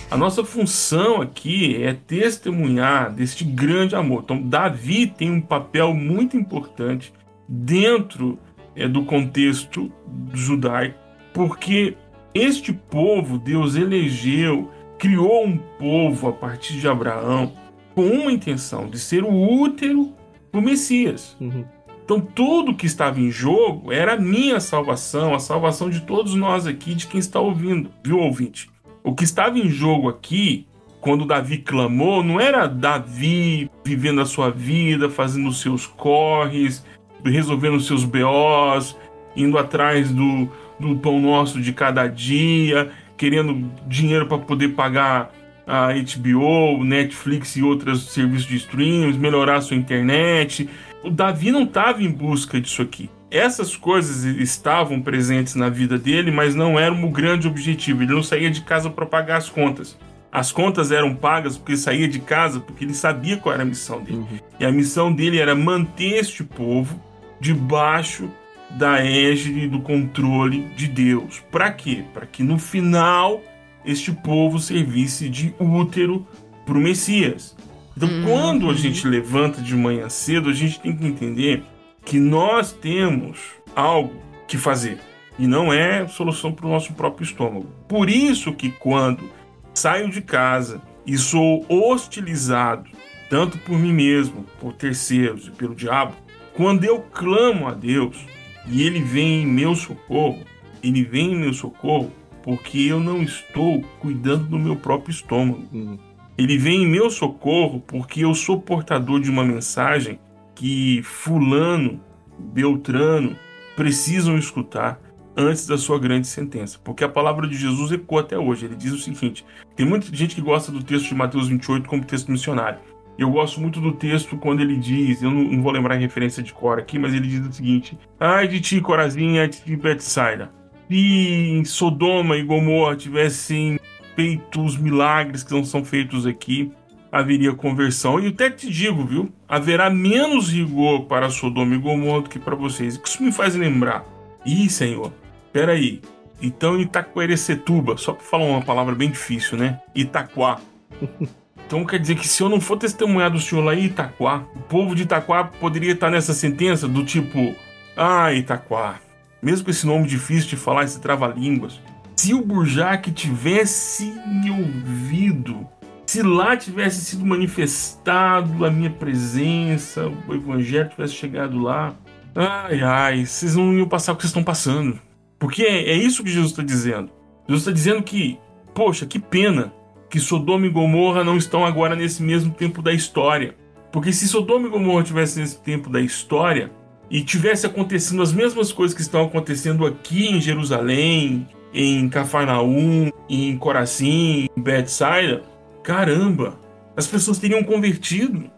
A nossa função aqui é testemunhar deste grande amor. Então, Davi tem um papel muito importante dentro é, do contexto judaico, porque este povo, Deus elegeu, criou um povo a partir de Abraão com uma intenção de ser o útero do Messias. Uhum. Então, tudo que estava em jogo era a minha salvação, a salvação de todos nós aqui, de quem está ouvindo, viu, ouvinte? O que estava em jogo aqui, quando Davi clamou, não era Davi vivendo a sua vida, fazendo os seus corres, resolvendo os seus BOs, indo atrás do, do pão nosso de cada dia, querendo dinheiro para poder pagar a HBO, Netflix e outros serviços de streams, melhorar sua internet. O Davi não estava em busca disso aqui. Essas coisas estavam presentes na vida dele, mas não eram o grande objetivo. Ele não saía de casa para pagar as contas. As contas eram pagas porque ele saía de casa porque ele sabia qual era a missão dele. Uhum. E a missão dele era manter este povo debaixo da égide do controle de Deus. Para quê? Para que no final este povo servisse de útero para o Messias. Então, uhum. quando a gente levanta de manhã cedo, a gente tem que entender que nós temos algo que fazer e não é solução para o nosso próprio estômago. Por isso que quando saio de casa e sou hostilizado tanto por mim mesmo, por terceiros e pelo diabo, quando eu clamo a Deus e ele vem em meu socorro, ele vem em meu socorro porque eu não estou cuidando do meu próprio estômago. Uhum. Ele vem em meu socorro porque eu sou portador de uma mensagem que Fulano, Beltrano precisam escutar antes da sua grande sentença. Porque a palavra de Jesus ecoa até hoje. Ele diz o seguinte: tem muita gente que gosta do texto de Mateus 28 como texto missionário. Eu gosto muito do texto quando ele diz, eu não, não vou lembrar a referência de Cora aqui, mas ele diz o seguinte: Ai de ti, Corazinha, de Betsaida. Se Sodoma e Gomorra tivessem feito os milagres que não são feitos aqui, haveria conversão. E até te digo, viu? Haverá menos rigor para Sodoma e Gomorra do que para vocês. Isso me faz lembrar. Ih, Senhor, peraí. Então Itaquerecetuba, só para falar uma palavra bem difícil, né? Itaquá. Então quer dizer que se eu não for testemunhar do senhor lá em Itaquá, o povo de Itaquá poderia estar nessa sentença do tipo: Ah, Itaquá, mesmo com esse nome difícil de falar, esse trava-línguas, se o Burjac tivesse me ouvido, se lá tivesse sido manifestado a minha presença, o evangelho tivesse chegado lá, ai, ai, vocês não iam passar o que vocês estão passando. Porque é, é isso que Jesus está dizendo. Jesus está dizendo que, poxa, que pena que Sodoma e Gomorra não estão agora nesse mesmo tempo da história. Porque se Sodoma e Gomorra tivesse nesse tempo da história e tivesse acontecendo as mesmas coisas que estão acontecendo aqui em Jerusalém, em Cafarnaum, em Corazim, em Bethsaida, caramba, as pessoas teriam convertido.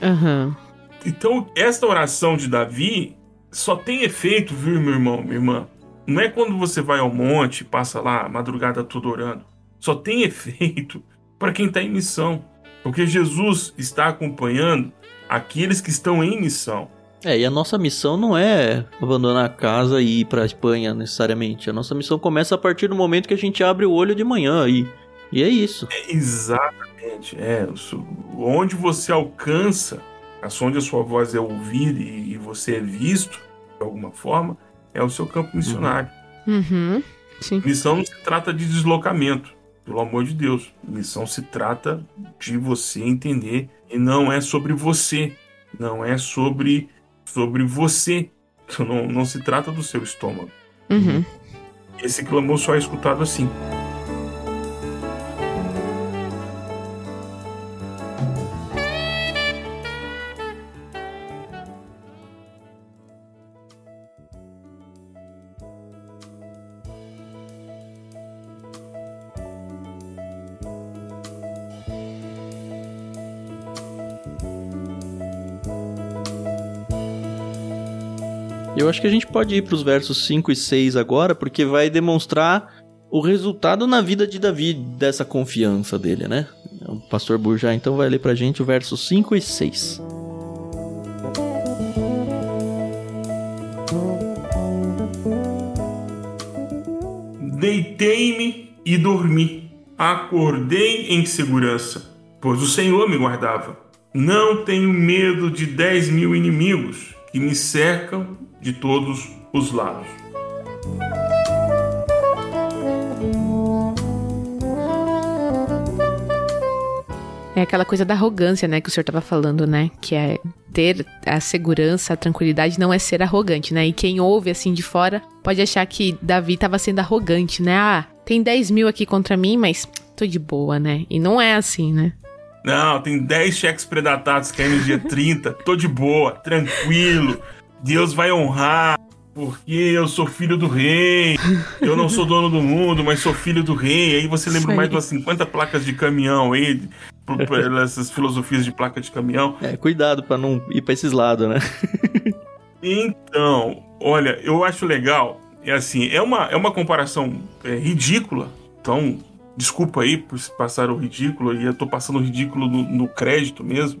Uhum. Então, esta oração de Davi só tem efeito, viu, meu irmão, minha irmã? Não é quando você vai ao monte, passa lá a madrugada toda orando. Só tem efeito para quem está em missão. Porque Jesus está acompanhando aqueles que estão em missão. É, e a nossa missão não é abandonar a casa e ir para a Espanha necessariamente. A nossa missão começa a partir do momento que a gente abre o olho de manhã e, e é isso. É, exatamente. É, onde você alcança, onde a sua voz é ouvida e, você é visto de alguma forma, é o seu campo missionário. Uhum. Sim. Missão não se trata de deslocamento, pelo amor de Deus. Missão se trata de você entender e não é sobre você, não é sobre sobre você. Não, não se trata do seu estômago. Uhum. Esse clamor só é escutado assim. Eu acho que a gente pode ir para os versos 5 e 6 agora, porque vai demonstrar o resultado na vida de Davi dessa confiança dele, né? O pastor Burjá então vai ler pra gente o verso 5 e 6. Deitei-me e dormi. Acordei em segurança, pois o Senhor me guardava. Não tenho medo de dez mil inimigos que me cercam de todos os lados. É aquela coisa da arrogância, né, que o senhor estava falando, né? Que é ter a segurança, a tranquilidade não é ser arrogante, né? E quem ouve assim de fora pode achar que Davi estava sendo arrogante, né? Ah, tem 10 mil aqui contra mim, mas tô de boa, né? E não é assim, né? Não, tem 10 cheques predatados caindo no dia 30, tô de boa, tranquilo. Deus vai honrar, porque eu sou filho do rei. Eu não sou dono do mundo, mas sou filho do rei. Aí você lembra mais de umas 50 placas de caminhão aí, essas filosofias de placa de caminhão. É, cuidado para não ir para esses lados, né? então, olha, eu acho legal. É assim, é uma, é uma comparação é, ridícula. Então, desculpa aí por passar o ridículo, e eu tô passando o ridículo no, no crédito mesmo.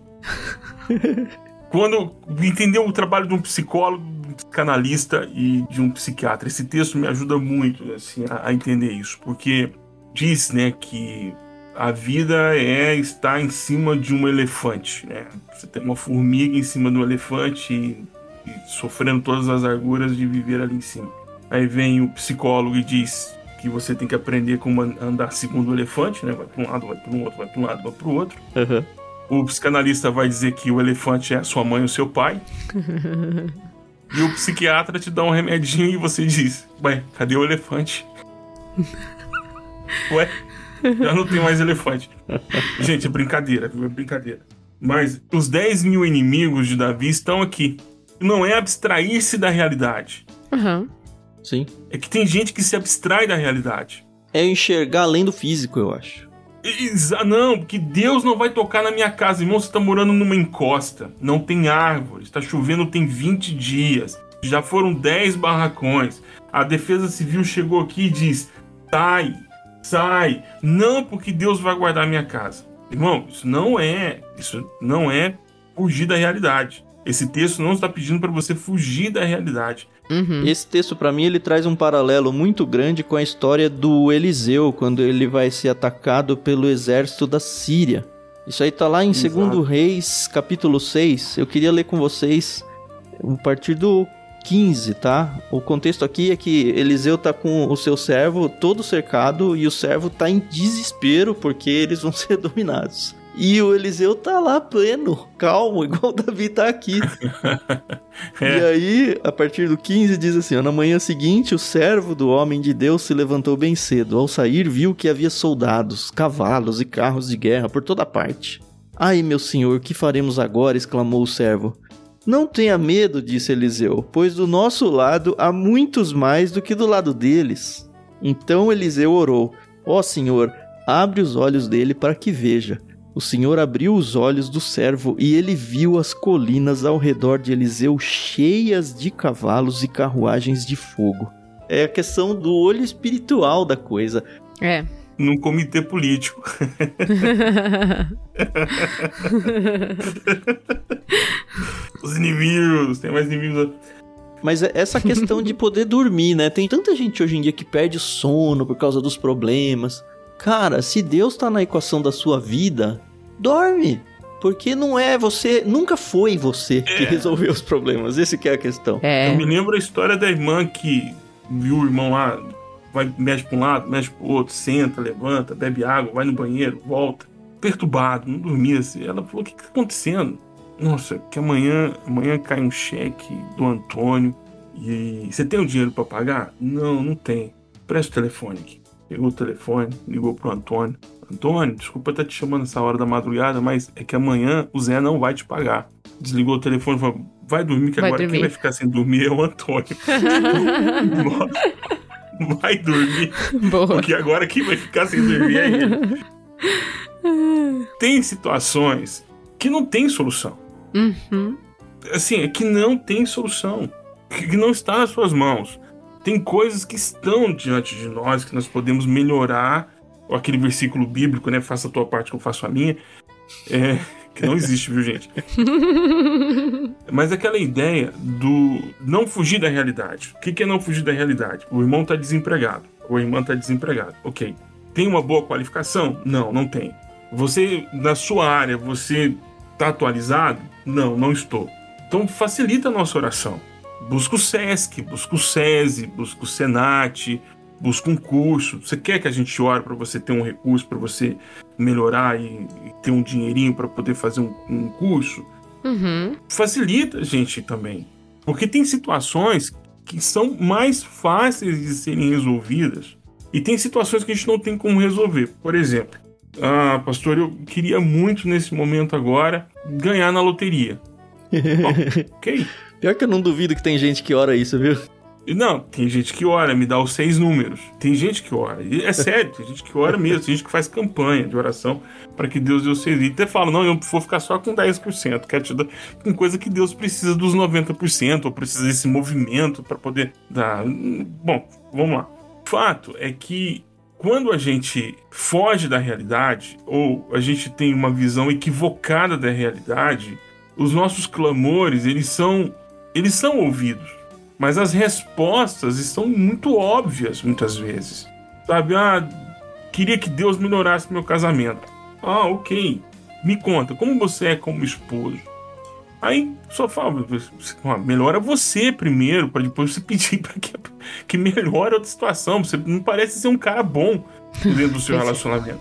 Quando entendeu o trabalho de um psicólogo, um psicanalista e de um psiquiatra, esse texto me ajuda muito assim, a, a entender isso, porque diz né, que a vida é estar em cima de um elefante. Né? Você tem uma formiga em cima de um elefante e, e sofrendo todas as arguras de viver ali em cima. Aí vem o psicólogo e diz que você tem que aprender como andar segundo o elefante, né? Vai para um lado, vai para um outro, vai para um lado, vai para o outro. Uhum. O psicanalista vai dizer que o elefante é a sua mãe ou seu pai. e o psiquiatra te dá um remedinho e você diz: Ué, cadê o elefante? Ué? Já não tem mais elefante. Gente, é brincadeira, é brincadeira. Mas os 10 mil inimigos de Davi estão aqui. Não é abstrair-se da realidade. Uhum. Sim. É que tem gente que se abstrai da realidade. É enxergar além do físico, eu acho. Exa não, porque Deus não vai tocar na minha casa. Irmão, você tá morando numa encosta. Não tem árvores. Tá chovendo tem 20 dias. Já foram 10 barracões. A defesa civil chegou aqui e diz: sai, sai. Não porque Deus vai guardar minha casa. Irmão, isso não é. Isso não é fugir da realidade. Esse texto não está pedindo para você fugir da realidade. Uhum. Esse texto, para mim, ele traz um paralelo muito grande com a história do Eliseu, quando ele vai ser atacado pelo exército da Síria. Isso aí tá lá em Exato. 2 Reis, capítulo 6. Eu queria ler com vocês a partir do 15, tá? O contexto aqui é que Eliseu tá com o seu servo todo cercado e o servo tá em desespero porque eles vão ser dominados. E o Eliseu tá lá pleno, calmo, igual o Davi tá aqui. E É, aí, a partir do 15, diz assim: Na manhã seguinte, o servo do homem de Deus se levantou bem cedo. Ao sair, viu que havia soldados, cavalos e carros de guerra por toda parte. Ai, meu senhor, que faremos agora? exclamou o servo. Não tenha medo, disse Eliseu, pois do nosso lado há muitos mais do que do lado deles. Então Eliseu orou: Ó Senhor, abre os olhos dele para que veja. O Senhor abriu os olhos do servo e ele viu as colinas ao redor de Eliseu cheias de cavalos e carruagens de fogo. É a questão do olho espiritual da coisa. É. num comitê político. Os inimigos, tem mais inimigos. Mas é essa questão de poder dormir, né? Tem tanta gente hoje em dia que perde o sono por causa dos problemas. Cara, se Deus tá na equação da sua vida, dorme. Porque não é você, nunca foi você que resolveu os problemas. Esse que é a questão. É. Eu me lembro a história da irmã que viu o irmão lá, vai, mexe pra um lado, mexe pro outro, senta, levanta, bebe água, vai no banheiro, volta. Perturbado, não dormia assim. Ela falou: o que, que tá acontecendo? Nossa, que amanhã, amanhã cai um cheque do Antônio. E você tem o dinheiro pra pagar? Não, não tem. Presta o telefone aqui. Pegou o telefone, ligou pro Antônio. Antônio, desculpa estar te chamando essa hora da madrugada, mas é que amanhã o Zé não vai te pagar. Desligou o telefone e falou: vai dormir, que Vai agora dormir. quem vai ficar sem dormir é o Antônio. Vai dormir, Boa. porque agora quem vai ficar sem dormir é ele. Tem situações que não tem solução. Uhum. Assim, é que não tem solução. Que não está nas suas mãos. Tem coisas que estão diante de nós que nós podemos melhorar. Ou aquele versículo bíblico, né? Faça a tua parte que eu faço a minha. É, que não existe, viu, gente? Mas aquela ideia do não fugir da realidade. O que é não fugir da realidade? O irmão está desempregado. Ou a irmã está desempregada. Ok. Tem uma boa qualificação? Não, não tem. Você, na sua área, você está atualizado? Não, não estou. Então facilita a nossa oração. Busca o SESC, busca o SESI, busca o SENAT, busca um curso. Você quer que a gente ore para você ter um recurso, para você melhorar e, e ter um dinheirinho para poder fazer um, um curso? Uhum. facilita a gente também. Porque tem situações que são mais fáceis de serem resolvidas e tem situações que a gente não tem como resolver. Por exemplo, ah, pastor, eu queria muito nesse momento agora ganhar na loteria. Bom, ok. Pior que eu não duvido que tem gente que ora isso, viu? Não, tem gente que ora, me dá os seis números. Tem gente que ora. É sério, tem gente que ora mesmo, tem gente que faz campanha de oração para que Deus dê os seis. E até fala, não, eu vou ficar só com 10%. Quero te dar com coisa que Deus precisa dos 90%, ou precisa desse movimento para poder dar. Bom, vamos lá. Fato é que quando a gente foge da realidade, ou a gente tem uma visão equivocada da realidade, os nossos clamores, eles são, eles são ouvidos. Mas as respostas estão muito óbvias muitas vezes. Sabe, ah, queria que Deus melhorasse meu casamento. Ah, ok. Me conta, como você é como esposo? Aí só fala, ah, melhora você primeiro, para depois você pedir para que, que melhore a outra situação. Você não parece ser um cara bom dentro do seu relacionamento.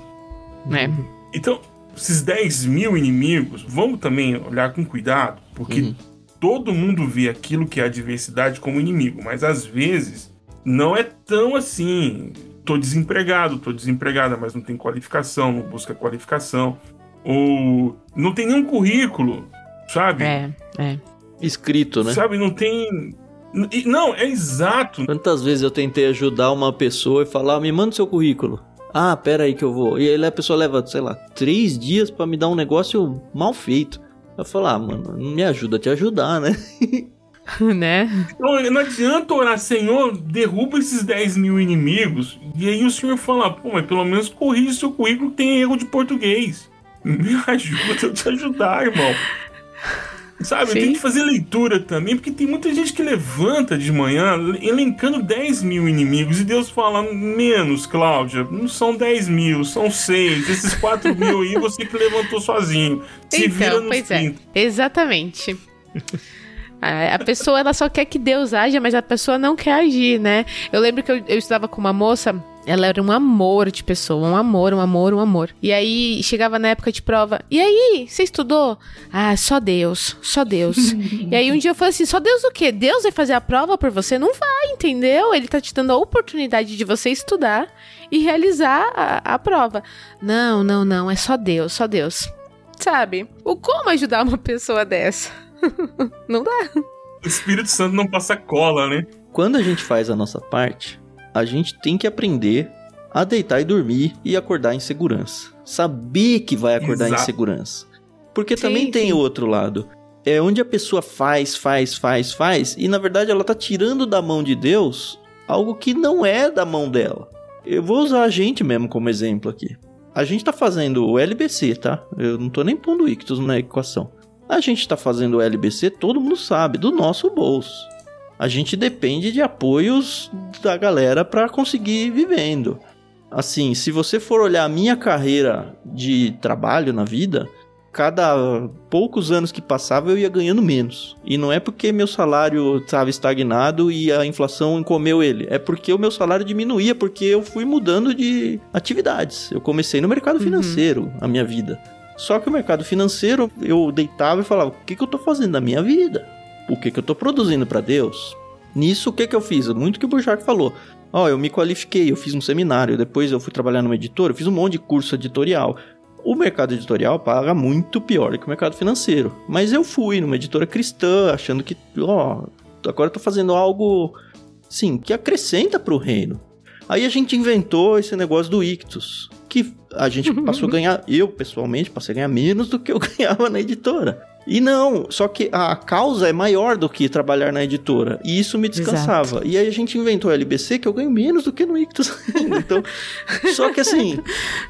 É. Então, esses 10 mil inimigos, vamos também olhar com cuidado, porque Uhum. Todo mundo vê aquilo que é adversidade como inimigo, mas às vezes não é tão assim. tô desempregado, tô desempregada, mas não tem qualificação, não busca qualificação. Ou não tem nenhum currículo, sabe? É, é. Escrito, né? Sabe, não tem. Não, é exato. Quantas vezes eu tentei ajudar uma pessoa e falar, me manda seu currículo. Ah, pera aí que eu vou. E aí a pessoa leva, sei lá, três dias para me dar um negócio mal feito. Eu falo, ah, mano, me ajuda a te ajudar, né? né? Não, não adianta orar, Senhor, derruba esses 10 mil inimigos. E aí o Senhor fala, pô, mas pelo menos corrija seu currículo que tem erro de português. Me ajuda a te ajudar, irmão. Sabe, Sim. tem que fazer leitura também, porque tem muita gente que levanta de manhã elencando 10 mil inimigos e Deus fala: menos, Cláudia, não são 10 mil, são 6. Esses 4 mil aí você que levantou sozinho. Se então, vira nos pois 30. é. Exatamente. A pessoa ela só quer que Deus haja, mas a pessoa não quer agir, né? Eu lembro que eu, eu estudava com uma moça ela era um amor de pessoa, um amor, um amor, um amor. E aí chegava na época de prova. E aí, você estudou? Ah, só Deus, só Deus. e aí um dia eu falei assim: só Deus o quê? Deus vai fazer a prova por você? Não vai, entendeu? Ele tá te dando a oportunidade de você estudar e realizar a, a prova. Não, não, não, é só Deus, só Deus. Sabe? O como ajudar uma pessoa dessa? não dá. O Espírito Santo não passa cola, né? Quando a gente faz a nossa parte, a gente tem que aprender a deitar e dormir e acordar em segurança. Saber que vai acordar Exato. em segurança. Porque sim, também tem o outro lado. É onde a pessoa faz, faz, faz, faz, e na verdade ela tá tirando da mão de Deus algo que não é da mão dela. Eu vou usar a gente mesmo como exemplo aqui. A gente tá fazendo o LBC, tá? Eu não tô nem pondo Ictus na equação. A gente tá fazendo o LBC, todo mundo sabe, do nosso bolso a gente depende de apoios da galera para conseguir vivendo. Assim, se você for olhar a minha carreira de trabalho na vida, cada poucos anos que passava eu ia ganhando menos. E não é porque meu salário estava estagnado e a inflação comeu ele. É porque o meu salário diminuía, porque eu fui mudando de atividades. Eu comecei no mercado uhum. financeiro a minha vida. Só que o mercado financeiro, eu deitava e falava: o que, que eu estou fazendo na minha vida? O que, que eu estou produzindo para Deus. Nisso, o que, que eu fiz? Muito que o Burjac falou. Ó, oh, eu me qualifiquei, eu fiz um seminário, depois eu fui trabalhar numa editora, eu fiz um monte de curso editorial. O mercado editorial paga muito pior que o mercado financeiro. Mas eu fui numa editora cristã, achando que, ó, oh, agora eu tô fazendo algo, sim, que acrescenta para o reino. Aí a gente inventou esse negócio do Ictus, que a gente passou a ganhar, eu pessoalmente passei a ganhar menos do que eu ganhava na editora. E não, só que a causa é maior do que trabalhar na editora. E isso me descansava. Exato. E aí a gente inventou o LBC, que eu ganho menos do que no Ictus Então, só que assim,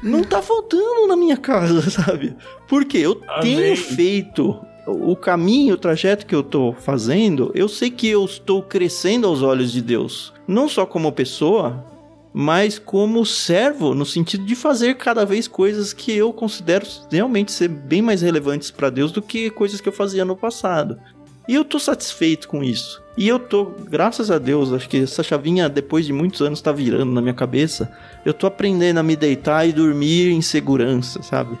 não tá faltando na minha casa, sabe? Porque eu Amém. tenho feito o caminho, o trajeto que eu tô fazendo, eu sei que eu estou crescendo aos olhos de Deus. Não só como pessoa, mas como servo, no sentido de fazer cada vez coisas que eu considero realmente ser bem mais relevantes para Deus do que coisas que eu fazia no passado. E eu tô satisfeito com isso. E eu tô, graças a Deus, acho que essa chavinha depois de muitos anos tá virando na minha cabeça. Eu tô aprendendo a me deitar e dormir em segurança, sabe?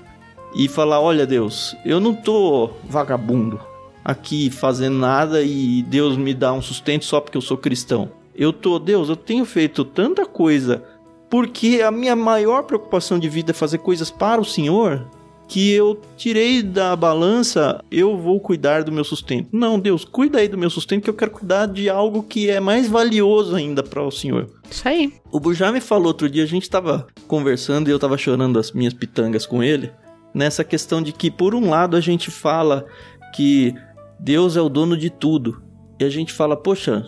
E falar, olha Deus, eu não tô vagabundo aqui fazendo nada e Deus me dá um sustento só porque eu sou cristão. Eu tô, Deus, eu tenho feito tanta coisa porque a minha maior preocupação de vida é fazer coisas para o Senhor que eu tirei da balança, eu vou cuidar do meu sustento. Não, Deus, cuida aí do meu sustento que eu quero cuidar de algo que é mais valioso ainda para o Senhor. Isso aí. O Burjá me falou outro dia, a gente tava conversando e eu tava chorando as minhas pitangas com ele, nessa questão de que por um lado a gente fala que Deus é o dono de tudo. E a gente fala, poxa,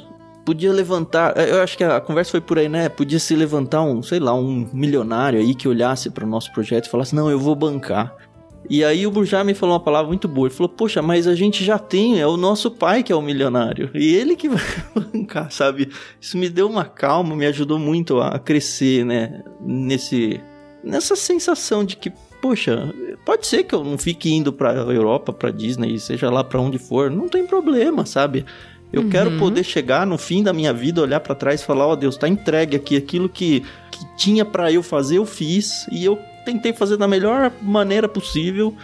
podia levantar. Eu acho que a conversa foi por aí, né? Podia se levantar um, sei lá, um milionário aí que olhasse para o nosso projeto e falasse: Não, eu vou bancar. E aí o Burjá me falou uma palavra muito boa. Ele falou: Poxa, mas a gente já tem, é o nosso pai que é o milionário. E ele que vai bancar, sabe? Isso me deu uma calma, me ajudou muito a crescer, né? Nesse, nessa sensação de que, poxa, pode ser que eu não fique indo pra Europa, pra Disney, seja lá para onde for, não tem problema, sabe? Eu uhum. quero poder chegar no fim da minha vida, olhar para trás e falar: Ó oh, Deus, tá entregue aqui. Aquilo que, que tinha para eu fazer, eu fiz. E eu tentei fazer da melhor maneira possível.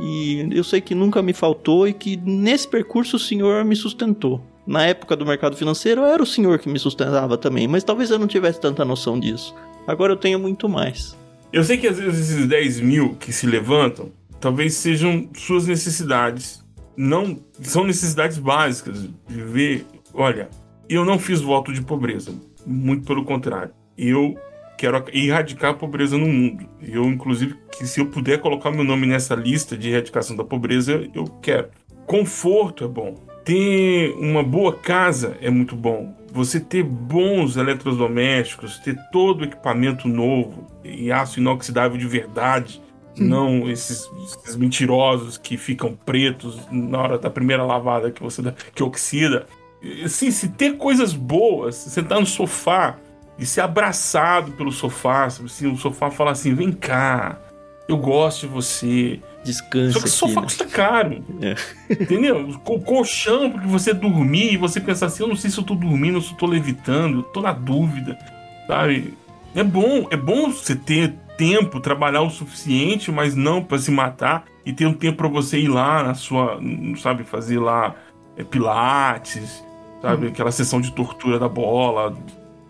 E eu sei que nunca me faltou e que nesse percurso o Senhor me sustentou. Na época do mercado financeiro, era o senhor que me sustentava também, mas talvez eu não tivesse tanta noção disso. Agora eu tenho muito mais. Eu sei que às vezes esses 10 mil que se levantam, talvez sejam suas necessidades. Não são necessidades básicas. Viver. Olha, eu não fiz voto de pobreza. Muito pelo contrário. Eu quero erradicar a pobreza no mundo. Eu, inclusive, que se eu puder colocar meu nome nessa lista de erradicação da pobreza, eu quero. Conforto é bom. Ter uma boa casa é muito bom. Você ter bons eletrodomésticos, ter todo o equipamento novo e aço inoxidável de verdade. Não esses, esses, mentirosos que ficam pretos na hora da primeira lavada que você dá, que oxida. Assim, se ter coisas boas, sentar no sofá e ser abraçado pelo sofá, assim, o sofá falar assim: vem cá, eu gosto de você. Descansa. Só que o sofá né? custa caro. É. Entendeu? O colchão porque você dormir e você pensar assim: eu não sei se eu tô dormindo se eu tô levitando, tô na dúvida. Sabe? É bom, é bom você ter tempo, trabalhar o suficiente, mas não para se matar e ter um tempo para você ir lá na sua, sabe, fazer lá é, pilates, sabe, hum. aquela sessão de tortura da bola,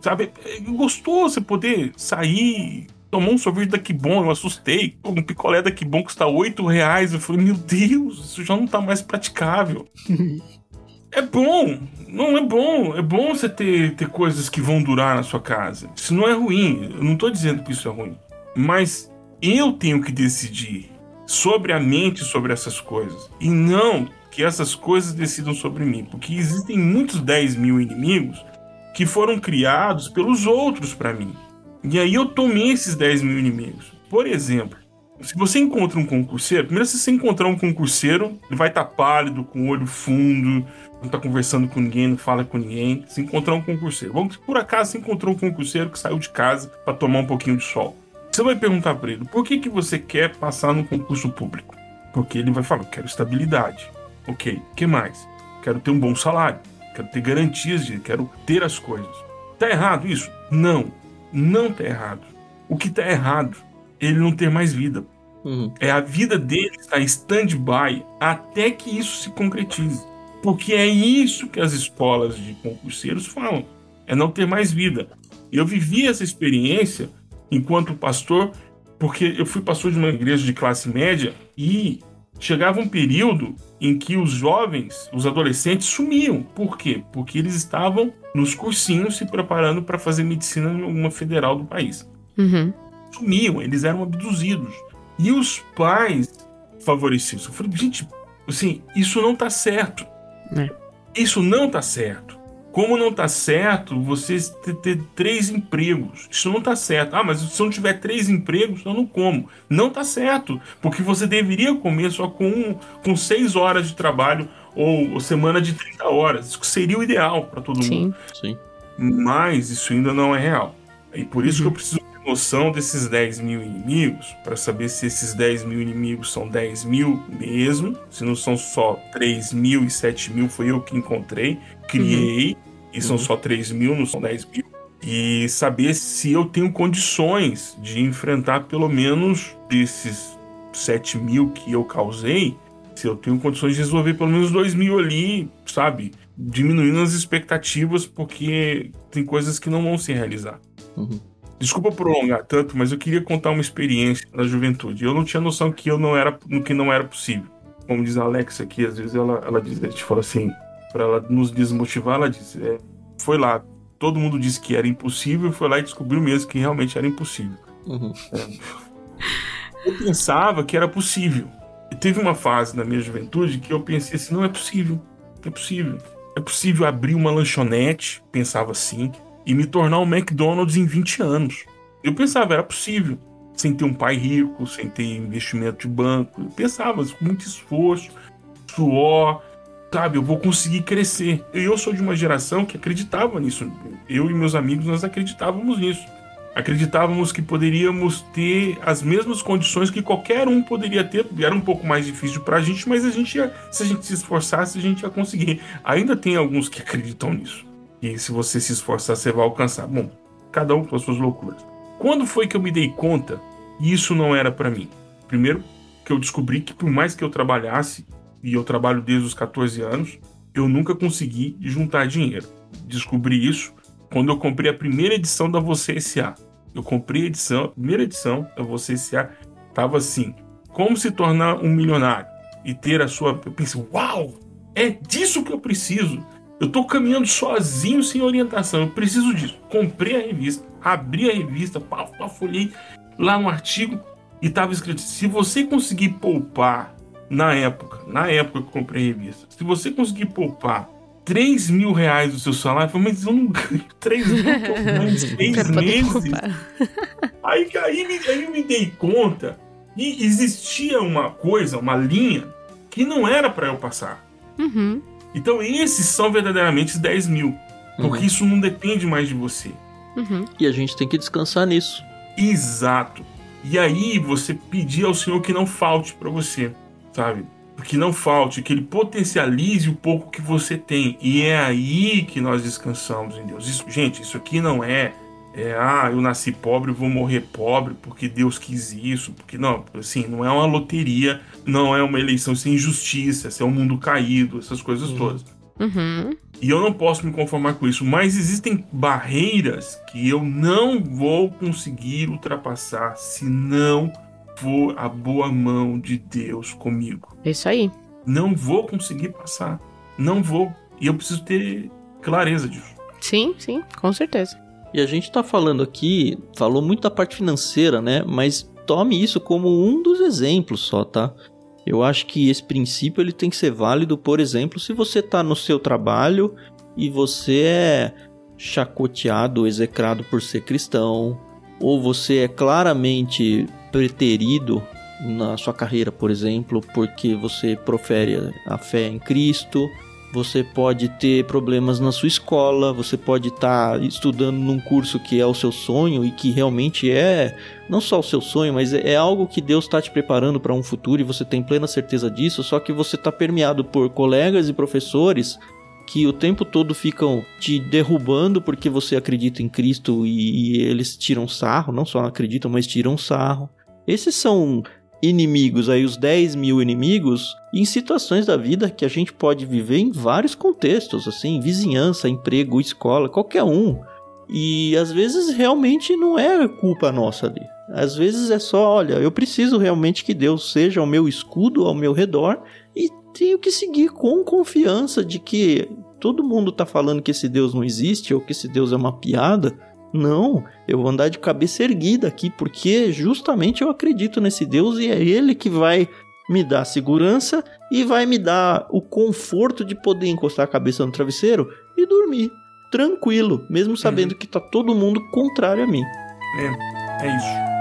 sabe, é gostoso você poder sair, tomou um sorvete da Que Bom, eu assustei. Um picolé da Que Bom custa 8 reais. Eu falei, meu Deus, isso já não tá mais praticável. é bom, não é bom. É bom você ter, ter coisas que vão durar na sua casa. Isso não é ruim. Eu não tô dizendo que isso é ruim. Mas eu tenho que decidir sobre a mente sobre essas coisas. E não que essas coisas decidam sobre mim. Porque existem muitos 10 mil inimigos que foram criados pelos outros para mim. E aí eu tomei esses 10 mil inimigos. Por exemplo, se você encontra um concurseiro, primeiro se você encontrar um concurseiro, ele vai estar tá pálido, com o olho fundo, não está conversando com ninguém, não fala com ninguém. Se encontrar um concurseiro, vamos por acaso você encontrou um concurseiro que saiu de casa para tomar um pouquinho de sol. Você vai perguntar para ele, por que, que você quer passar no concurso público? Porque ele vai falar, quero estabilidade. Ok, o que mais? Quero ter um bom salário, quero ter garantias de, quero ter as coisas. Tá errado isso? Não não está errado. O que está errado é ele não ter mais vida. Uhum. É a vida dele estar em stand-by até que isso se concretize. Porque é isso que as escolas de concurseiros falam. É não ter mais vida. Eu vivi essa experiência enquanto pastor, porque eu fui pastor de uma igreja de classe média e chegava um período em que os jovens, os adolescentes sumiam. Por quê? Porque eles estavam nos cursinhos se preparando para fazer medicina em alguma federal do país. Uhum. Sumiam, eles eram abduzidos. E os pais favorecidos. Eu falei, gente, assim, isso não tá certo. É. Isso não tá certo. Como não tá certo você ter, ter, três empregos? Isso não tá certo. Ah, mas se eu não tiver três empregos, eu não como. Não tá certo. Porque você deveria comer só com, com seis horas de trabalho ou, ou semana de 30 horas. Isso seria o ideal para todo Sim. mundo. Sim. Mas isso ainda não é real. E por isso uhum. que eu uhum. preciso noção desses 10 mil inimigos, para saber se esses 10 mil inimigos são 10 mil mesmo, se não são só 3 mil e 7 mil, foi eu que encontrei, criei, uhum. e são uhum. só 3 mil, não são 10 mil. E saber se eu tenho condições de enfrentar pelo menos desses 7 mil que eu causei, se eu tenho condições de resolver pelo menos 2 mil ali, sabe? Diminuindo as expectativas, porque tem coisas que não vão se realizar. Uhum. Desculpa prolongar tanto, mas eu queria contar uma experiência da juventude. Eu não tinha noção que eu não era, que não era possível. Como diz a Alexa aqui, às vezes ela, ela diz, a gente fala assim, para ela nos desmotivar, ela diz, é, foi lá, todo mundo disse que era impossível, foi lá e descobriu mesmo que realmente era impossível. Uhum. É, eu pensava que era possível teve uma fase na minha juventude que eu pensei assim: não é possível, é possível. É possível abrir uma lanchonete, pensava assim, e me tornar um McDonald's em 20 anos. Eu pensava, era possível. Sem ter um pai rico, sem ter investimento de banco. Eu pensava, com muito esforço, suor, sabe, eu vou conseguir crescer. E eu sou de uma geração que acreditava nisso. Eu e meus amigos, nós acreditávamos nisso. Acreditávamos que poderíamos ter as mesmas condições que qualquer um poderia ter. Era um pouco mais difícil para a gente, mas a gente ia, se a gente se esforçasse, a gente ia conseguir. Ainda tem alguns que acreditam nisso. E se você se esforçar, você vai alcançar. Bom, cada um com as suas loucuras. Quando foi que eu me dei conta e isso não era para mim? Primeiro, que eu descobri que por mais que eu trabalhasse, e eu trabalho desde os 14 anos, eu nunca consegui juntar dinheiro. Descobri isso quando eu comprei a primeira edição da Você S.A. Eu comprei a edição, a primeira edição da Você S.A. Tava assim, como se tornar um milionário e ter a sua... Eu pensei, uau, é disso que eu preciso. Eu tô caminhando sozinho, sem orientação. Eu preciso disso. Comprei a revista, abri a revista, folhei lá no artigo e tava escrito: se você conseguir poupar na época, na época que eu comprei a revista, se você conseguir poupar 3 mil reais do seu salário, eu falei, mas eu não ganho 3 mil, ganho 6 meses. Aí, aí, aí eu me dei conta e existia uma coisa, uma linha, que não era para eu passar. Uhum. Então esses são verdadeiramente 10 mil. Porque Uhum. isso não depende mais de você. Uhum. E a gente tem que descansar nisso. Exato. E aí você pedir ao Senhor que não falte para você, sabe? Que não falte, que Ele potencialize o pouco que você tem. E é aí que nós descansamos em Deus. Isso, gente, isso aqui não é, é ah, eu nasci pobre, vou morrer pobre porque Deus quis isso, porque não, assim, não é uma loteria, não é uma eleição sem justiça, isso é um mundo caído, essas coisas Uhum. todas. Uhum. E eu não posso me conformar com isso, mas existem barreiras que eu não vou conseguir ultrapassar se não for a boa mão de Deus comigo. É isso aí. Não vou conseguir passar. Não vou. E eu preciso ter clareza disso. Sim, sim, com certeza. E a gente tá falando aqui, falou muito da parte financeira, né? Mas tome isso como um dos exemplos só, tá? Eu acho que esse princípio ele tem que ser válido, por exemplo, se você tá no seu trabalho e você é chacoteado, execrado por ser cristão, ou você é claramente preterido na sua carreira, por exemplo, porque você profere a fé em Cristo, você pode ter problemas na sua escola, você pode estar estudando num curso que é o seu sonho e que realmente é não só o seu sonho, mas é, é algo que Deus está te preparando para um futuro e você tem plena certeza disso, só que você está permeado por colegas e professores que o tempo todo ficam te derrubando porque você acredita em Cristo e, e eles tiram sarro, não só acreditam, mas tiram sarro. Esses são inimigos, aí os 10 mil inimigos, em situações da vida que a gente pode viver em vários contextos, assim, vizinhança, emprego, escola, qualquer um. E às vezes realmente não é culpa nossa ali. Às vezes é só, olha, eu preciso realmente que Deus seja o meu escudo ao meu redor e tenho que seguir com confiança de que todo mundo tá falando que esse Deus não existe ou que esse Deus é uma piada. Não, eu vou andar de cabeça erguida aqui porque justamente eu acredito nesse Deus e é Ele que vai me dar segurança e vai me dar o conforto de poder encostar a cabeça no travesseiro e dormir tranquilo, mesmo sabendo que tá todo mundo contrário a mim. É, é isso.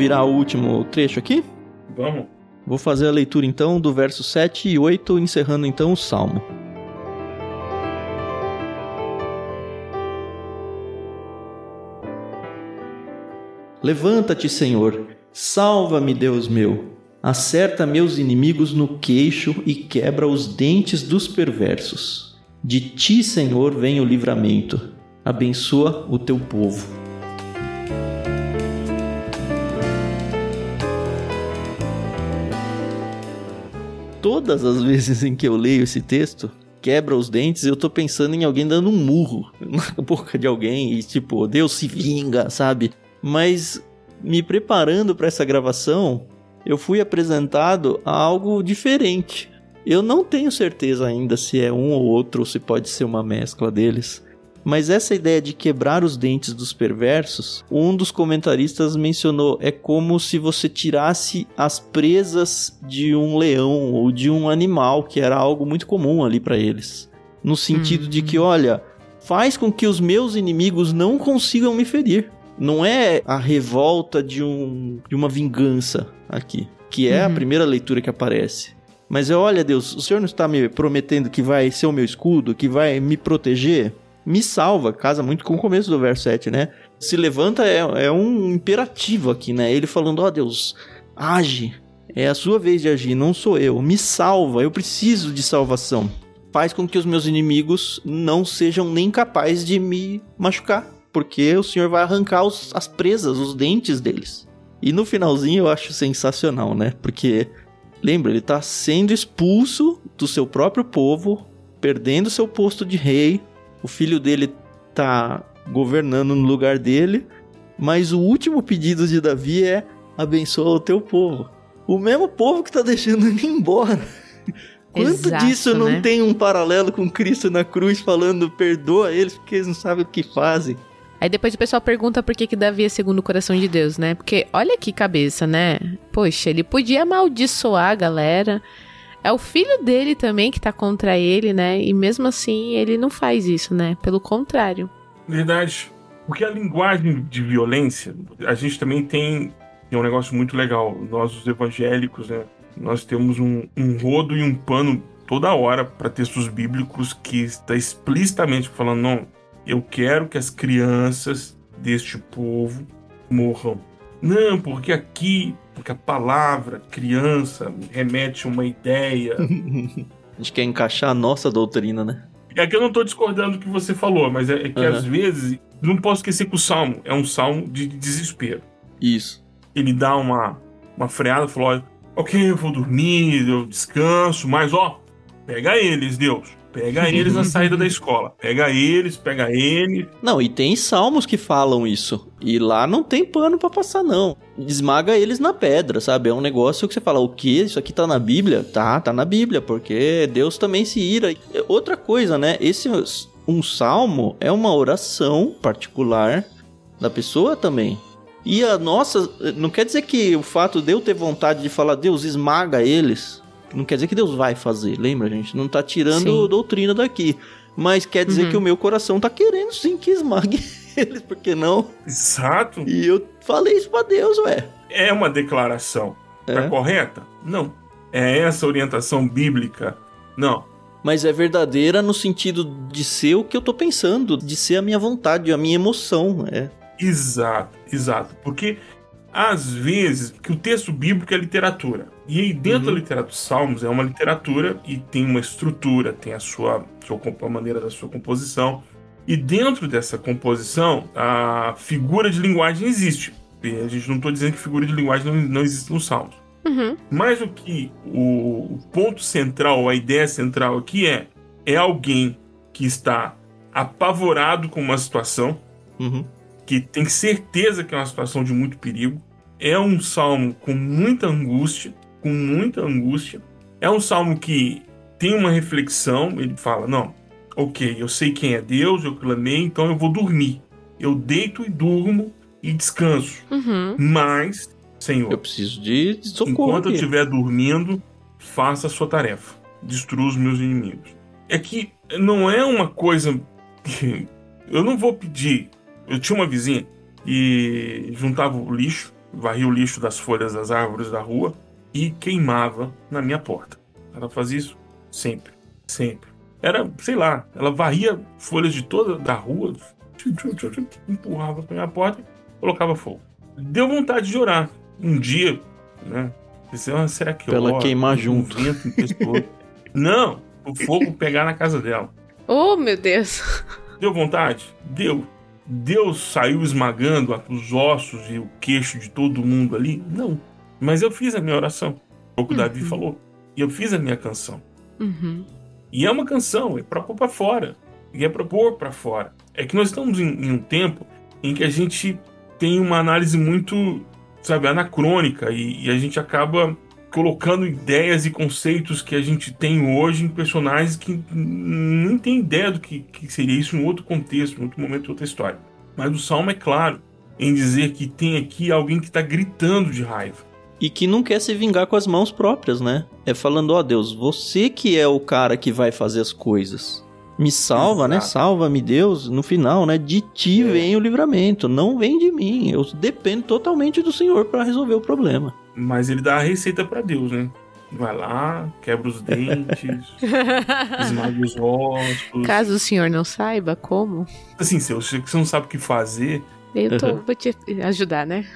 Virar o último trecho aqui? Vamos. Vou fazer a leitura então do verso 7 e 8, encerrando então o salmo. Levanta-te, Senhor, salva-me, Deus meu. Acerta meus inimigos no queixo e quebra os dentes dos perversos. De ti, Senhor, vem o livramento. Abençoa o teu povo. Todas as vezes em que eu leio esse texto, quebra os dentes, eu tô pensando em alguém dando um murro na boca de alguém e tipo, Deus se vinga, sabe? Mas me preparando para essa gravação, eu fui apresentado a algo diferente. Eu não tenho certeza ainda se é um ou outro ou se pode ser uma mescla deles. Mas essa ideia de quebrar os dentes dos perversos, um dos comentaristas mencionou, é como se você tirasse as presas de um leão ou de um animal, que era algo muito comum ali para eles. No sentido de que, olha, faz com que os meus inimigos não consigam me ferir. Não é a revolta de, um, de uma vingança aqui, que é a Uhum. primeira leitura que aparece. Mas é, olha Deus, o Senhor não está me prometendo que vai ser o meu escudo, que vai me proteger? Me salva, casa muito com o começo do verso 7, né? se levanta é, é um imperativo aqui, né? Ele falando: Ó oh, Deus, age. É a sua vez de agir, não sou eu. Me salva, eu preciso de salvação. Faz com que os meus inimigos não sejam nem capazes de me machucar, porque o Senhor vai arrancar os, as presas, os dentes deles. E no finalzinho eu acho sensacional, né? Porque, lembra, ele tá sendo expulso do seu próprio povo, perdendo seu posto de rei, o filho dele tá governando no lugar dele, mas o último pedido de Davi é abençoa o teu povo. O mesmo povo que tá deixando ele embora. Quanto Exato, disso não né? tem um paralelo com Cristo na cruz falando perdoa eles porque eles não sabem o que fazem? Aí depois o pessoal pergunta por que, que Davi é segundo o coração de Deus, né? Porque olha que cabeça, né? Poxa, ele podia amaldiçoar a galera. É o filho dele também que tá contra ele, né? E mesmo assim ele não faz isso, né? Pelo contrário. Verdade. Porque a linguagem de violência, a gente também tem, tem um negócio muito legal. Nós, os evangélicos, né? Nós temos um, um rodo e um pano toda hora para textos bíblicos que está explicitamente falando: não, eu quero que as crianças deste povo morram. Não, porque aqui, porque a palavra criança remete a uma ideia. a gente quer encaixar a nossa doutrina, né? É que eu não estou discordando do que você falou, mas é, é que uhum. às vezes. Não posso esquecer que o salmo é um salmo de desespero. Isso. Ele dá uma, uma freada falou: ok, eu vou dormir, eu descanso, mas ó, pega eles, Deus. Pega eles na saída da escola. Pega eles, pega eles. Não, e tem salmos que falam isso. E lá não tem pano para passar, não. Esmaga eles na pedra, sabe? É um negócio que você fala, o que? Isso aqui tá na Bíblia? Tá, tá na Bíblia, porque Deus também se ira. Outra coisa, né? Esse um salmo é uma oração particular da pessoa também. E a nossa, não quer dizer que o fato de eu ter vontade de falar, Deus esmaga eles, não quer dizer que Deus vai fazer, lembra, gente? Não tá tirando sim. doutrina daqui. Mas quer dizer uhum. que o meu coração tá querendo sim que esmague eles, por que não? Exato. E eu falei isso pra Deus, ué. É uma declaração. Tá é. Tá correta? Não. É essa orientação bíblica? Não. Mas é verdadeira no sentido de ser o que eu tô pensando, de ser a minha vontade, a minha emoção. É. Exato, exato. Porque às vezes que o texto bíblico é literatura. E aí dentro uhum. da literatura dos Salmos é uma literatura e tem uma estrutura, tem a sua, sua a maneira da sua composição. E dentro dessa composição, a figura de linguagem existe. E a gente não está dizendo que figura de linguagem não, não existe nos Salmos. Uhum. Mas o que o, o ponto central, a ideia central aqui é é alguém que está apavorado com uma situação, uhum que tem certeza que é uma situação de muito perigo. É um salmo com muita angústia, com muita angústia. É um salmo que tem uma reflexão, ele fala: "Não, OK, eu sei quem é Deus, eu clamei, então eu vou dormir. Eu deito e durmo e descanso. Uhum. Mas, Senhor, eu preciso de socorro. Enquanto aqui. eu estiver dormindo, faça a sua tarefa. Destrua os meus inimigos. É que não é uma coisa que eu não vou pedir eu tinha uma vizinha e juntava o lixo, varria o lixo das folhas das árvores da rua e queimava na minha porta. Ela fazia isso sempre, sempre. Era, sei lá, ela varria folhas de toda da rua, empurrava para minha porta e colocava fogo. Deu vontade de orar. Um dia, né? Pensei, ah, será que eu ela queimar junto? Um vento Não, o fogo pegar na casa dela. Oh, meu Deus. Deu vontade? Deu. Deus saiu esmagando os ossos e o queixo de todo mundo ali? Não. Mas eu fiz a minha oração. O que o uhum. Davi falou. E eu fiz a minha canção. Uhum. E é uma canção, é para pôr para fora. E é para pôr para fora. É que nós estamos em, em, um tempo em que a gente tem uma análise muito, sabe, anacrônica e, e a gente acaba colocando ideias e conceitos que a gente tem hoje em personagens que nem tem ideia do que, que seria isso em outro contexto, em outro momento, outra história. Mas o Salmo é claro em dizer que tem aqui alguém que está gritando de raiva. E que não quer se vingar com as mãos próprias, né? É falando, ó oh, Deus, você que é o cara que vai fazer as coisas. Me salva, né? Exato. né? Salva-me, Deus. No final, né? De ti é. vem o livramento, não vem de mim. Eu dependo totalmente do Senhor para resolver o problema. Mas ele dá a receita para Deus, né? Vai lá, quebra os dentes, esmaga os ossos. Caso o senhor não saiba como. Assim, se você não sabe o que fazer, Eu tô, vou te ajudar, né?